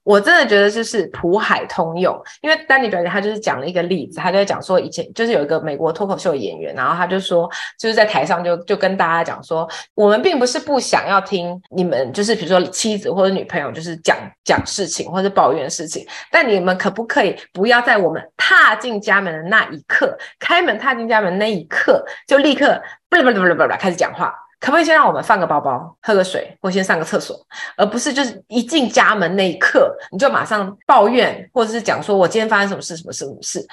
我真的觉得就是普海通用，因为丹尼表姐她就是讲了一个例子，她就在讲说以前就是有一个美国脱口秀演员，然后他就说就是在台上就就跟大家讲说，我们并不是不想要听你们就是比如说妻子或者女朋友就是讲讲事情或者抱怨事情，但你们可不可以不要在我们踏进家门的那一刻，开门踏进家门那一刻就立刻不不不不不不开始讲话。可不可以先让我们放个包包、喝个水，或先上个厕所，而不是就是一进家门那一刻你就马上抱怨，或者是讲说我今天发生什么事、什么事、什么事？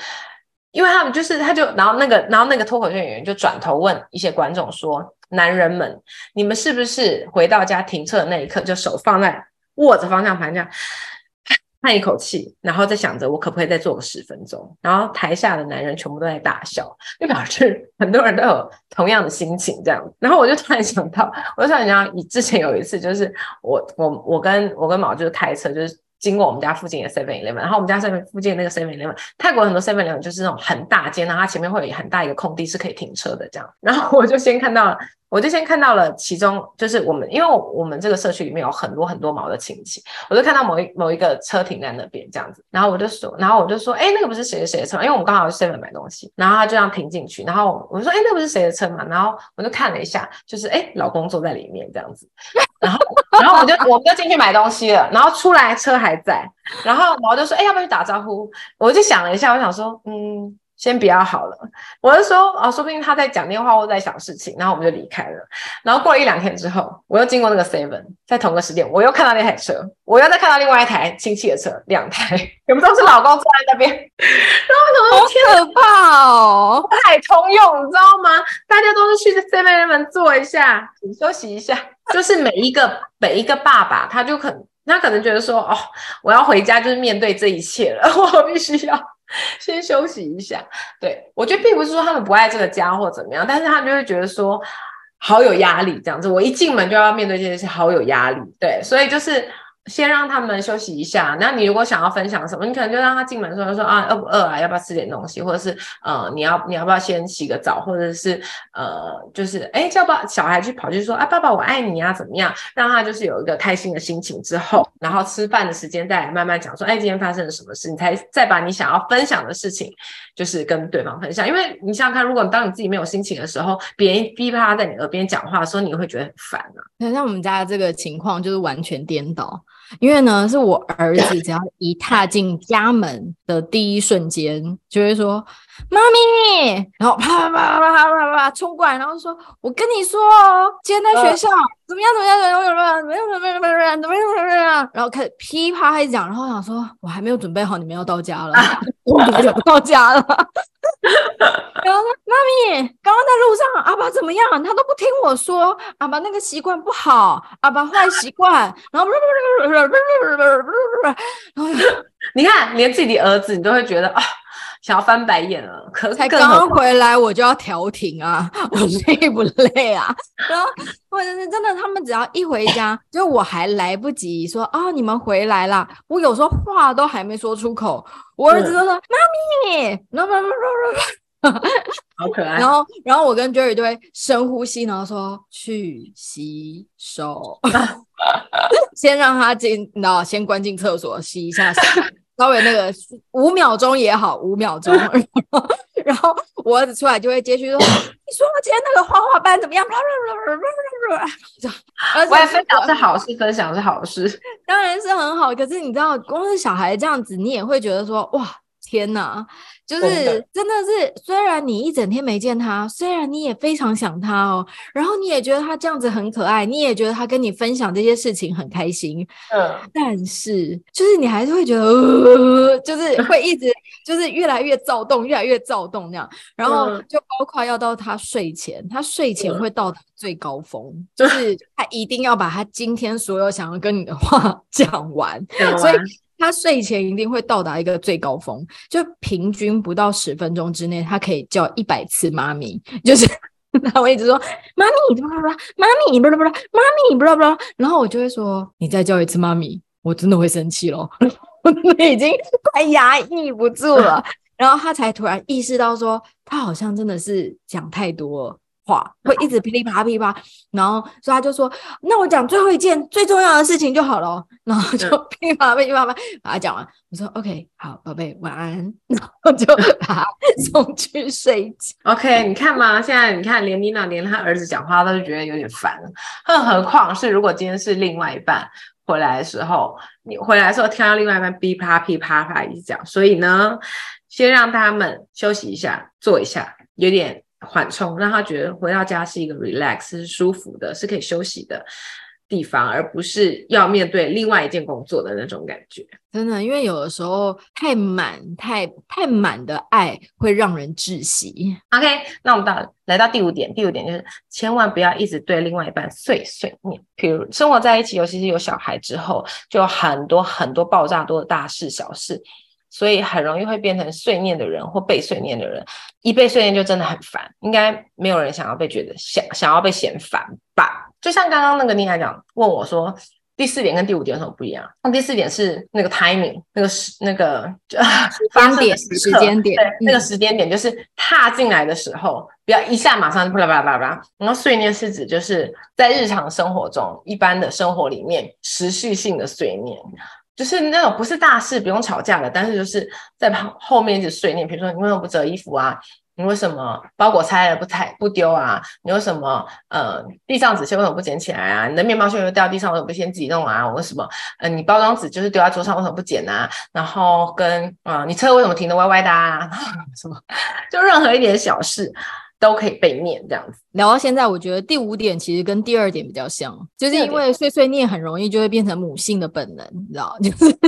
因为他们就是，他就然后那个然后那个脱口秀演员就转头问一些观众说：“男人们，你们是不是回到家停车的那一刻就手放在握着方向盘这样？”叹一口气，然后再想着我可不可以再坐个十分钟。然后台下的男人全部都在大笑，就表示 很多人都有同样的心情这样。然后我就突然想到，我就想讲，你之前有一次就是我我我跟我跟毛就是开车就是。经过我们家附近的 Seven Eleven，然后我们家 Seven 附近那个 Seven Eleven，泰国很多 Seven Eleven 就是那种很大间，然后它前面会有很大一个空地是可以停车的这样。然后我就先看到了，我就先看到了其中就是我们，因为我们这个社区里面有很多很多毛的亲戚，我就看到某一某一个车停在那边这样子，然后我就说，然后我就说，哎，那个不是谁谁的车？因为我们刚好去 Seven 买东西，然后他就这样停进去，然后我就说，哎，那不是谁的车嘛？然后我就看了一下，就是哎，老公坐在里面这样子。然后，我就我们就进去买东西了，然后出来车还在，然后毛就说：“哎，要不要去打招呼？”我就想了一下，我想说：“嗯。”先不要好了，我就说哦，说不定他在讲电话或在想事情，然后我们就离开了。然后过了一两天之后，我又经过那个 Seven，在同个时间，我又看到那台车，我又再看到另外一台亲戚的车，两台，有没有都是老公坐在那边？然后我说，好可怕哦，太通用，你知道吗？大家都是去 Seven 坐一下，休息一下，就是每一个每一个爸爸，他就可他可能觉得说，哦，我要回家就是面对这一切了，我必须要。先休息一下，对，我觉得并不是说他们不爱这个家或怎么样，但是他们就会觉得说好有压力这样子，我一进门就要面对这件事，好有压力，对，所以就是。先让他们休息一下。那你如果想要分享什么，你可能就让他进门的时候说啊，饿不饿啊？要不要吃点东西？或者是呃，你要你要不要先洗个澡？或者是呃，就是哎，叫爸小孩去跑去说啊，爸爸我爱你啊，怎么样？让他就是有一个开心的心情之后，然后吃饭的时间再来慢慢讲说，哎，今天发生了什么事？你才再把你想要分享的事情，就是跟对方分享。因为你想想看，如果当你自己没有心情的时候，别人噼啪在你耳边讲话的时候，你会觉得很烦啊。那像我们家的这个情况就是完全颠倒。因为呢，是我儿子，只要一踏进家门的第一瞬间，就会说“妈咪”，然后啪啪啪啪啪啪啪冲过来，然后说：“我跟你说哦，今天在学校怎么样怎么样怎么样怎么样怎么样怎么样怎么样怎么样怎么样，然后开始噼啪开始讲，然后想说我还没有准备好，你们要到家了，我怎么就到家了？”然后说：“妈咪，刚刚在路上，阿爸怎么样？他都不听我说，阿爸那个习惯不好，阿爸坏习惯。”然后不是不是不是不是不是不是不是不是，你看，连自己的儿子你都会觉得啊，想要翻白眼了。可是才刚刚回来，我就要调停啊，我累不累啊？然后或者是真的，他们只要一回家，就我还来不及说啊，你们回来啦。我有时候话都还没说出口。我儿子就说：“妈咪，然后好可爱。”然后，然后我跟 Jerry 就会深呼吸，然后说：“去洗手，先让他进，然后先关进厕所洗一下手，稍微那个五秒钟也好，五秒钟。然后我儿子出来就会接续说：‘你说我今天那个画画班怎么样？’我也分享是好事，分享是好事，当然是很好。可是你知道，光是小孩这样子，你也会觉得说：‘哇，天哪！’就是真的是，虽然你一整天没见他，虽然你也非常想他哦，然后你也觉得他这样子很可爱，你也觉得他跟你分享这些事情很开心，嗯，但是就是你还是会觉得，呃，就是会一直就是越来越躁动，越来越躁动那样，然后就包括要到他睡前，他睡前会到达最高峰，就是他一定要把他今天所有想要跟你的话 讲完，所以。他睡前一定会到达一个最高峰，就平均不到十分钟之内，他可以叫一百次妈咪，就是 他会一直说妈咪，不不不，妈咪，不不不，妈咪，不不不，然后我就会说，你再叫一次妈咪，我真的会生气咯。我已经快压抑不住了，然后他才突然意识到说，他好像真的是讲太多了。话会一直噼里啪噼啪，然后所以他就说：“那我讲最后一件最重要的事情就好了。”然后就噼里啪噼里啪啪把他讲完。我说：“OK，好，宝贝，晚安。”然后就把他送去睡觉。OK，你看嘛，现在你看，连妮娜连他儿子讲话都觉得有点烦，更何况是如果今天是另外一半回来的时候，你回来的时候听到另外一半噼啪噼啪啪一直讲，所以呢，先让他们休息一下，坐一下，有点。缓冲，让他觉得回到家是一个 relax，是舒服的，是可以休息的地方，而不是要面对另外一件工作的那种感觉。真的，因为有的时候太满、太太满的爱会让人窒息。OK，那我们到来到第五点，第五点就是千万不要一直对另外一半碎碎念。比如生活在一起，尤其是有小孩之后，就有很多很多爆炸多的大事小事。所以很容易会变成碎念的人或被碎念的人，一被碎念就真的很烦。应该没有人想要被觉得想想要被嫌烦吧？就像刚刚那个妮娜讲问我说，第四点跟第五点有什么不一样？那第四点是那个 timing，那个时那个时间 点，时间点，对，那个时间点就是踏进来的时候，不要一下马上巴拉巴拉巴拉。然后碎念是指就是在日常生活中一般的生活里面持续性的碎念。就是那种不是大事不用吵架的，但是就是在旁后面一直碎念，比如说你为什么不折衣服啊？你为什么包裹拆了不拆不丢啊？你为什么呃地上纸屑为什么不捡起来啊？你的面包屑又掉地上为什么不先自己弄啊？我为什么呃你包装纸就是丢在桌上为什么不捡啊？然后跟啊、你车为什么停的歪歪的啊？什么 就任何一点小事。都可以被念这样子。聊到现在，我觉得第五点其实跟第二点比较像，就是因为碎碎念很容易就会变成母性的本能，你知道，就是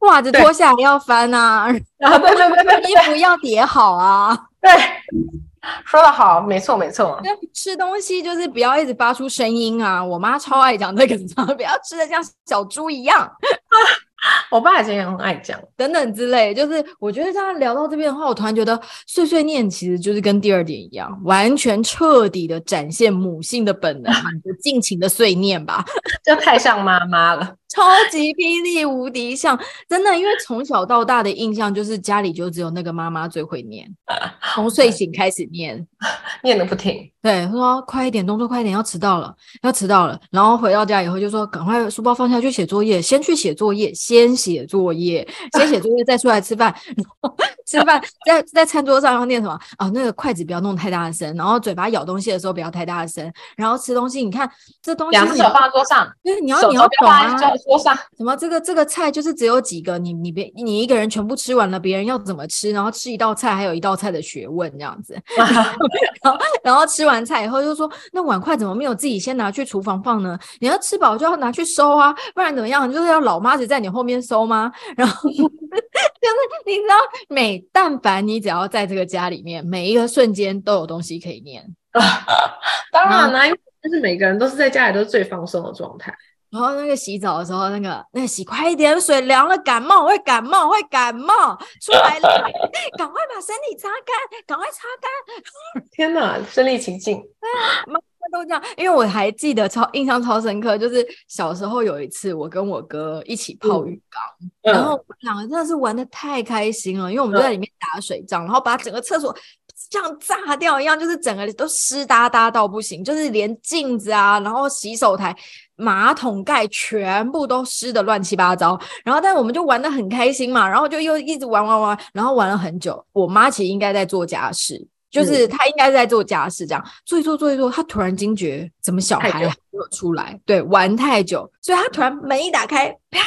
袜子脱下来要翻啊，然后对对对对，衣服要叠好啊。对，说的好，没错没错。吃东西就是不要一直发出声音啊，我妈超爱讲这个，不要吃的像小猪一样。我爸以前也很爱讲，等等之类，就是我觉得这样聊到这边的话，我突然觉得碎碎念其实就是跟第二点一样，完全彻底的展现母性的本能，就尽情的碎念吧，就太像妈妈了。超级霹雳无敌像，真的，因为从小到大的印象就是家里就只有那个妈妈最会念，从睡醒开始念，念得不停。对，说快一点，动作快一点，要迟到了，要迟到了。然后回到家以后就说赶快书包放下去写作业，先去写作业，先写作业，先写作业再出来吃饭。吃饭在在餐桌上要念什么？啊，那个筷子不要弄太大的声，然后嘴巴咬东西的时候不要太大的声，然后吃东西，你看这东西，两只手放在桌上，就是你要你要懂啊。桌上什么？这个这个菜就是只有几个，你你别你一个人全部吃完了，别人要怎么吃？然后吃一道菜还有一道菜的学问这样子。然后 然后吃完菜以后就说，那碗筷怎么没有自己先拿去厨房放呢？你要吃饱就要拿去收啊，不然怎么样？就是要老妈子在你后面收吗？然后 就是你知道每。但凡你只要在这个家里面，每一个瞬间都有东西可以念。当然啦，因为就是每个人都是在家里都是最放松的状态。然后那个洗澡的时候，那个那个洗快一点，水凉了，感冒会感冒会感冒出来了，赶快把身体擦干，赶快擦干。天哪，身临其境。对啊，妈妈都这样。因为我还记得超印象超深刻，就是小时候有一次，我跟我哥一起泡浴缸，嗯、然后我们两个真的是玩的太开心了，因为我们就在里面打水仗，然后把整个厕所像炸掉一样，就是整个都湿哒哒到不行，就是连镜子啊，然后洗手台。马桶盖全部都湿的乱七八糟，然后但我们就玩的很开心嘛，然后就又一直玩玩玩，然后玩了很久。我妈其实应该在做家事，就是他应该在做家事，这样做一做做一做，他突然惊觉怎么小孩还没有出来？对，玩太久，所以他突然门一打开，啪，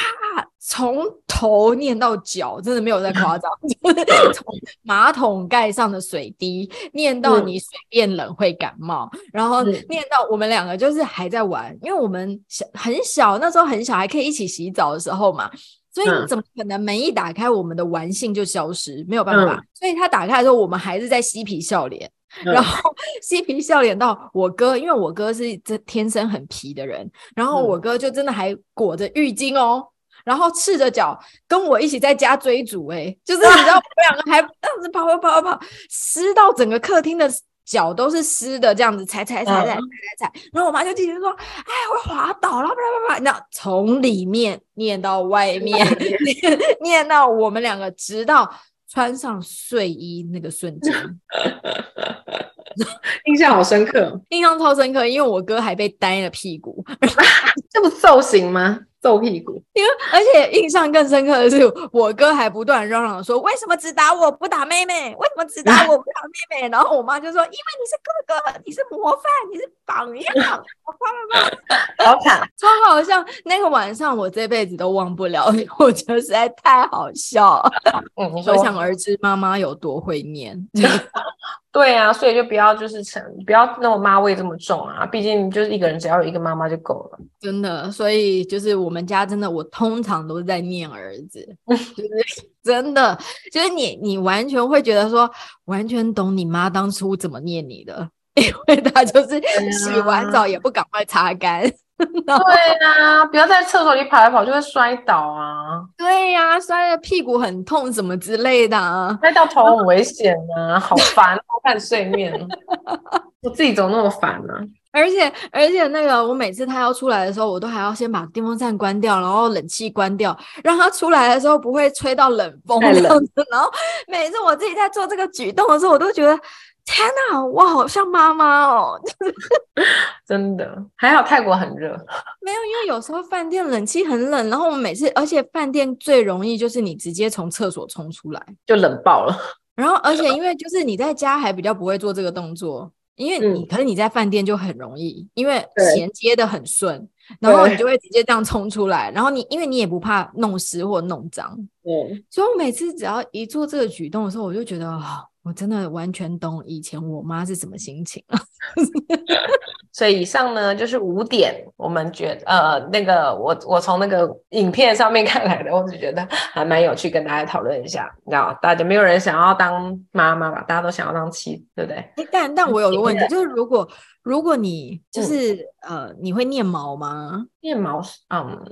从头念到脚，真的没有在夸张，就是从马桶盖上的水滴念到你水变冷会感冒，然后念到我们两个就是还在玩，因为我们小很小，那时候很小，还可以一起洗澡的时候嘛。所以你怎么可能门一打开，我们的玩性就消失？没有办法。嗯、所以他打开的时候，我们还是在嬉皮笑脸，嗯、然后嬉皮笑脸到我哥，因为我哥是这天生很皮的人，然后我哥就真的还裹着浴巾哦，然后赤着脚跟我一起在家追逐，哎，就是你知道我们两个还这样子跑跑跑跑跑，湿到整个客厅的。脚都是湿的，这样子踩踩踩踩踩踩踩，然后我妈就继续说：“哎，会滑倒了，啪啪啪！”那从里面念到外面，念念到我们两个，直到穿上睡衣那个瞬间，印象好深刻，印象超深刻，因为我哥还被呆了屁股，这不揍刑吗？揍屁股，因为而且印象更深刻的是，我哥还不断嚷嚷说：“为什么只打我不打妹妹？为什么只打我不打妹妹？”然后我妈就说：“因为你是哥哥，你是模范，你是榜样。” 好惨，超好笑。那个晚上我这辈子都忘不了，我觉得实在太好笑。嗯，你说可想而知妈妈有多会念。对啊，所以就不要就是成，不要那么妈味这么重啊。毕竟就是一个人，只要有一个妈妈就够了。真的，所以就是我们家真的，我通常都是在念儿子，就是真的，就是你你完全会觉得说，完全懂你妈当初怎么念你的，因为她就是洗完澡也不赶快擦干。对啊，不要在厕所里跑来跑，就会摔倒啊。对呀、啊，摔的屁股很痛什么之类的啊，摔到头很危险啊，好烦，看睡眠，我自己怎么那么烦呢、啊？而且而且那个，我每次他要出来的时候，我都还要先把电风扇关掉，然后冷气关掉，让他出来的时候不会吹到冷风这样子。然后每次我自己在做这个举动的时候，我都觉得。天哪，我好像妈妈哦！真的，还好泰国很热。没有，因为有时候饭店冷气很冷，然后我们每次，而且饭店最容易就是你直接从厕所冲出来就冷爆了。然后，而且因为就是你在家还比较不会做这个动作，因为你、嗯、可是你在饭店就很容易，因为衔接的很顺，然后你就会直接这样冲出来，然后你因为你也不怕弄湿或弄脏，对，所以我每次只要一做这个举动的时候，我就觉得我真的完全懂以前我妈是什么心情啊！所以以上呢就是五点，我们觉得呃那个我我从那个影片上面看来的，我就觉得还蛮有趣，跟大家讨论一下。你知道，大家没有人想要当妈妈吧？大家都想要当妻子，对不对？但但我有个问题，就是如果如果你就是、嗯、呃，你会念毛吗？念毛嗯，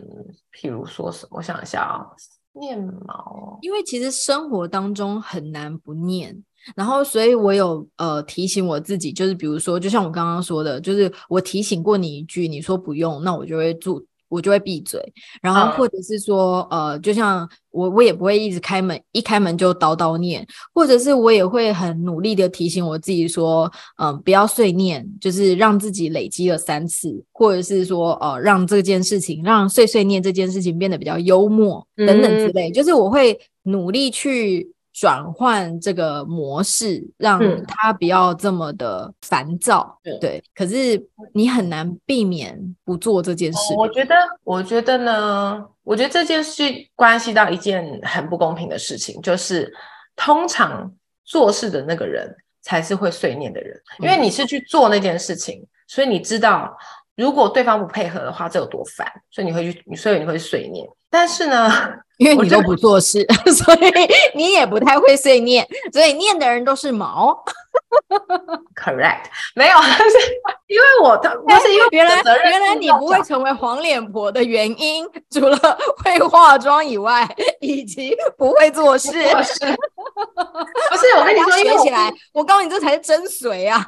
譬如说什么？我想一下啊、哦，念毛，因为其实生活当中很难不念。然后，所以我有呃提醒我自己，就是比如说，就像我刚刚说的，就是我提醒过你一句，你说不用，那我就会住，我就会闭嘴。然后或者是说，呃，就像我我也不会一直开门，一开门就叨叨念，或者是我也会很努力的提醒我自己说，嗯、呃，不要碎念，就是让自己累积了三次，或者是说，呃，让这件事情，让碎碎念这件事情变得比较幽默等等之类，嗯、就是我会努力去。转换这个模式，让他不要这么的烦躁。嗯、对，可是你很难避免不做这件事。我觉得，我觉得呢，我觉得这件事关系到一件很不公平的事情，就是通常做事的那个人才是会碎念的人，因为你是去做那件事情，嗯、所以你知道，如果对方不配合的话，这有多烦，所以你会去，所以你会碎念。但是呢，因为你都不做事，所以你也不太会碎念，所以念的人都是毛。Correct，没有，是因为我的不是因为原来原来你不会成为黄脸婆的原因，除了会化妆以外，以及不会做事。不是，不是我跟你说，学起来，我告诉你，这才是真髓啊！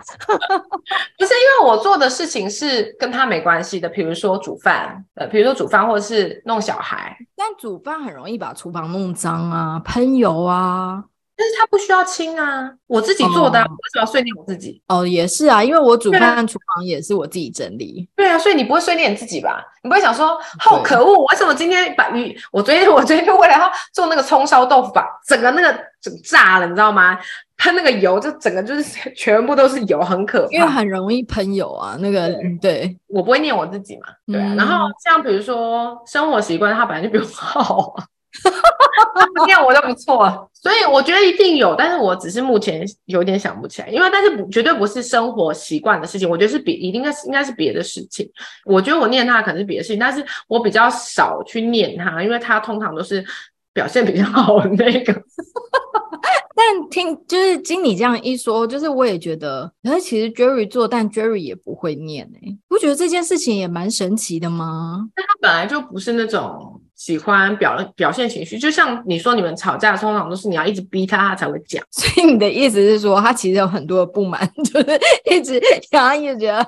不是因为我做的事情是跟他没关系的，比如说煮饭，呃，比如说煮饭或者是弄小孩，但煮饭很容易把厨房弄脏啊，喷油啊。但是他不需要清啊，我自己做的，啊，我为什么要碎念我自己？哦，也是啊，因为我煮饭厨房也是我自己整理。对啊，所以你不会碎念你自己吧？你不会想说，好可恶，对为什么今天把鱼？我昨天 我昨天为了要做那个葱烧豆腐，把整个那个整炸了，你知道吗？它那个油就整个就是 全部都是油，很可怕。因为很容易喷油啊，那个对，对我不会念我自己嘛，对啊。嗯、然后像比如说生活习惯，它本来就比我好啊。这样我就不错，所以我觉得一定有，但是我只是目前有点想不起来，因为但是绝对不是生活习惯的事情，我觉得是别，应该是应该是别的事情。我觉得我念他可能是别的事情，但是我比较少去念他，因为他通常都是表现比较好的那个。但听就是经你这样一说，就是我也觉得，可是其实 Jerry 做，但 Jerry 也不会念哎、欸，不觉得这件事情也蛮神奇的吗？但他本来就不是那种。喜欢表表现情绪，就像你说，你们吵架通常都是你要一直逼他，他才会讲。所以你的意思是说，他其实有很多的不满，就是一直想要一直觉得。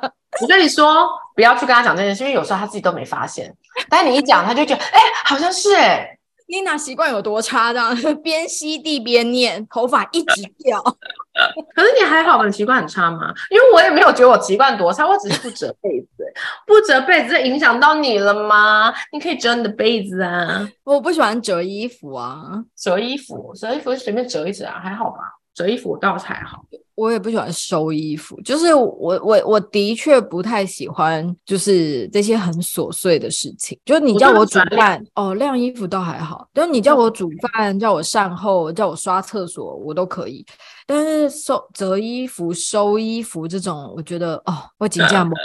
我跟你说，不要去跟他讲这件事，因为有时候他自己都没发现，但你一讲，他就觉得，哎、欸，好像是哎、欸。妮娜习惯有多差？这样 边吸地边念，头发一直掉。可是你还好吧？你习惯很差吗？因为我也没有觉得我习惯多差，我只是不折被子。不折被子，这影响到你了吗？你可以折你的被子啊。我不喜欢折衣服啊，折衣服，折衣服就随便折一折啊，还好吧？折衣服我倒是还好。我也不喜欢收衣服，就是我我我的确不太喜欢，就是这些很琐碎的事情。就是你叫我煮饭哦，晾衣服倒还好，就是你叫我煮饭、叫我善后、叫我刷厕所，我都可以。但是收折衣服、收衣服这种，我觉得哦，我紧张不？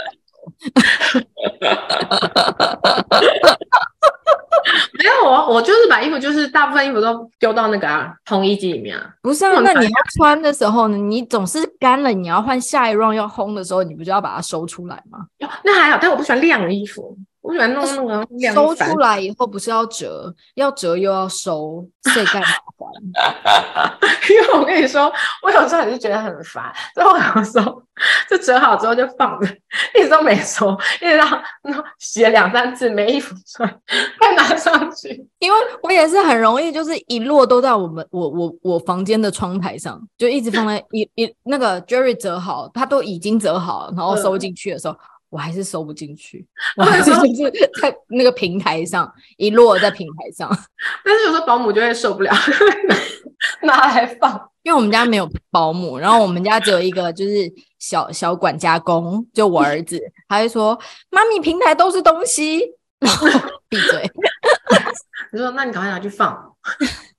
没有啊，我就是把衣服，就是大部分衣服都丢到那个啊烘衣机里面啊。不是啊，那你要穿的时候呢？你总是干了，你要换下一 round 要烘的时候，你不就要把它收出来吗？那还好，但我不喜欢晾衣服。我喜欢弄那个晾收出来以后不是要折，要折又要收，谁干嘛烦？因为我跟你说，我有时候也是觉得很烦，所以我有时候就折好之后就放着，一直都没收，一直到洗了两三次没衣服穿，再拿上去。因为我也是很容易，就是一摞都在我们我我我房间的窗台上，就一直放在一一那个 Jerry 折好，他都已经折好，然后收进去的时候。嗯我还是收不进去，我还是就是在那个平台上一落在平台上，但是有时候保姆就会受不了，拿来放，因为我们家没有保姆，然后我们家只有一个就是小小管家公，就我儿子，他会说：“妈咪，平台都是东西。”然后闭嘴。你说：“那你赶快拿去放。”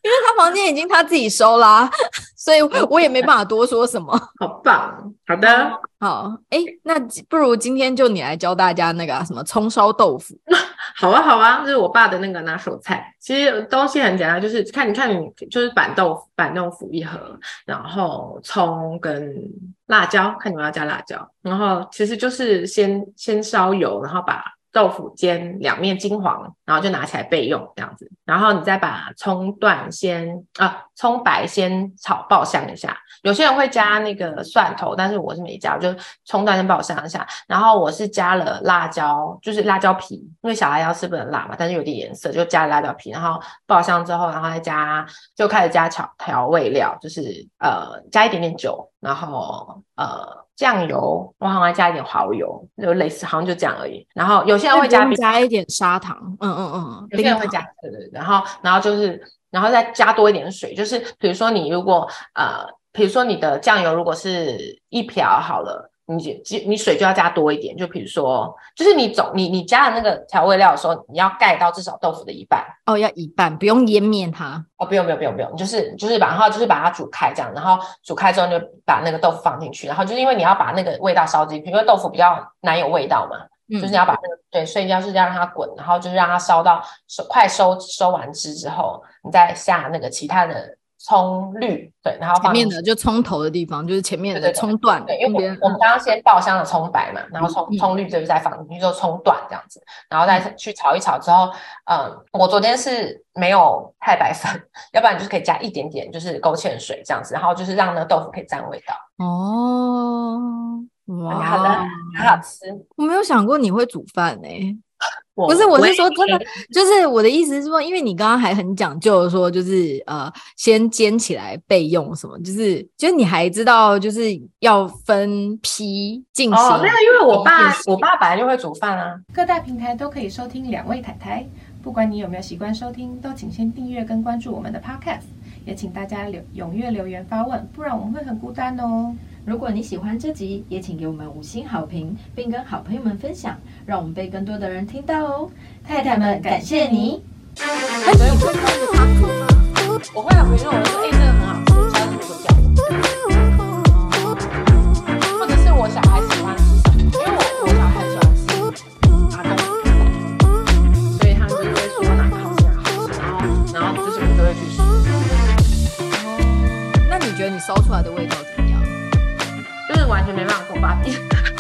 因为他房间已经他自己收啦、啊，所以我也没办法多说什么。好棒，好的，好，哎，那不如今天就你来教大家那个、啊、什么葱烧豆腐。好啊，好啊，这是我爸的那个拿手菜。其实东西很简单，就是看你看你就是板豆腐，板豆腐一盒，然后葱跟辣椒，看你们要加辣椒，然后其实就是先先烧油，然后把。豆腐煎两面金黄，然后就拿起来备用这样子。然后你再把葱段先啊，葱白先炒爆香一下。有些人会加那个蒜头，但是我是没加，就葱段先爆香一下。然后我是加了辣椒，就是辣椒皮，因为小孩要吃不能辣嘛，但是有点颜色，就加了辣椒皮。然后爆香之后，然后再加，就开始加调调味料，就是呃加一点点酒，然后呃。酱油，我好像加一点蚝油，就类似，好像就这样而已。然后有些人会加加一点砂糖，嗯嗯嗯，有些人会加，对对对。然后，然后就是，然后再加多一点水，就是比如说你如果呃，比如说你的酱油如果是一瓢好了。你你水就要加多一点，就比如说，就是你总你你加的那个调味料的时候，你要盖到至少豆腐的一半哦，要一半，不用淹灭它哦，不用不用不用不用，就是就是把然后就是把它煮开这样，然后煮开之后就把那个豆腐放进去，然后就是因为你要把那个味道烧进去，因为豆腐比较难有味道嘛，嗯、就是你要把那个对，所以要是要让它滚，然后就是让它烧到收快收收完汁之后，你再下那个其他的。葱绿对，然后前面的就葱头的地方，就是前面的葱段。对，对，对，因为我们我们刚刚先爆香的葱白嘛，然后葱葱绿这边再放进去，就葱段这样子，然后再去炒一炒之后，嗯，我昨天是没有太白粉，要不然就是可以加一点点，就是勾芡水这样子，然后就是让那个豆腐可以沾味道。哦，哇，好的，很好吃。我没有想过你会煮饭呢、欸。不是，我是说真的，就是我的意思是说，因为你刚刚还很讲究说，就是呃，先煎起来备用什么，就是就是你还知道就是要分批进行。哦，那因为我爸我爸本来就会煮饭啊。各大平台都可以收听两位太太，不管你有没有习惯收听，都请先订阅跟关注我们的 Podcast，也请大家留踊跃留言发问，不然我们会很孤单哦。如果你喜欢这集，也请给我们五星好评，并跟好朋友们分享，让我们被更多的人听到哦。太太们，感谢你。哎，你会用的汤煮吗？我会啊，比如说我说，哎，这个很好吃，下次就会叫我。或者是我小孩喜欢吃，因为我我小孩很喜欢吃阿公，所以他们就会说哪个好吃哪个好吃，然后然后就是我都会去吃。那你觉得你烧出来的味道怎么样？完全没办法跟我爸比。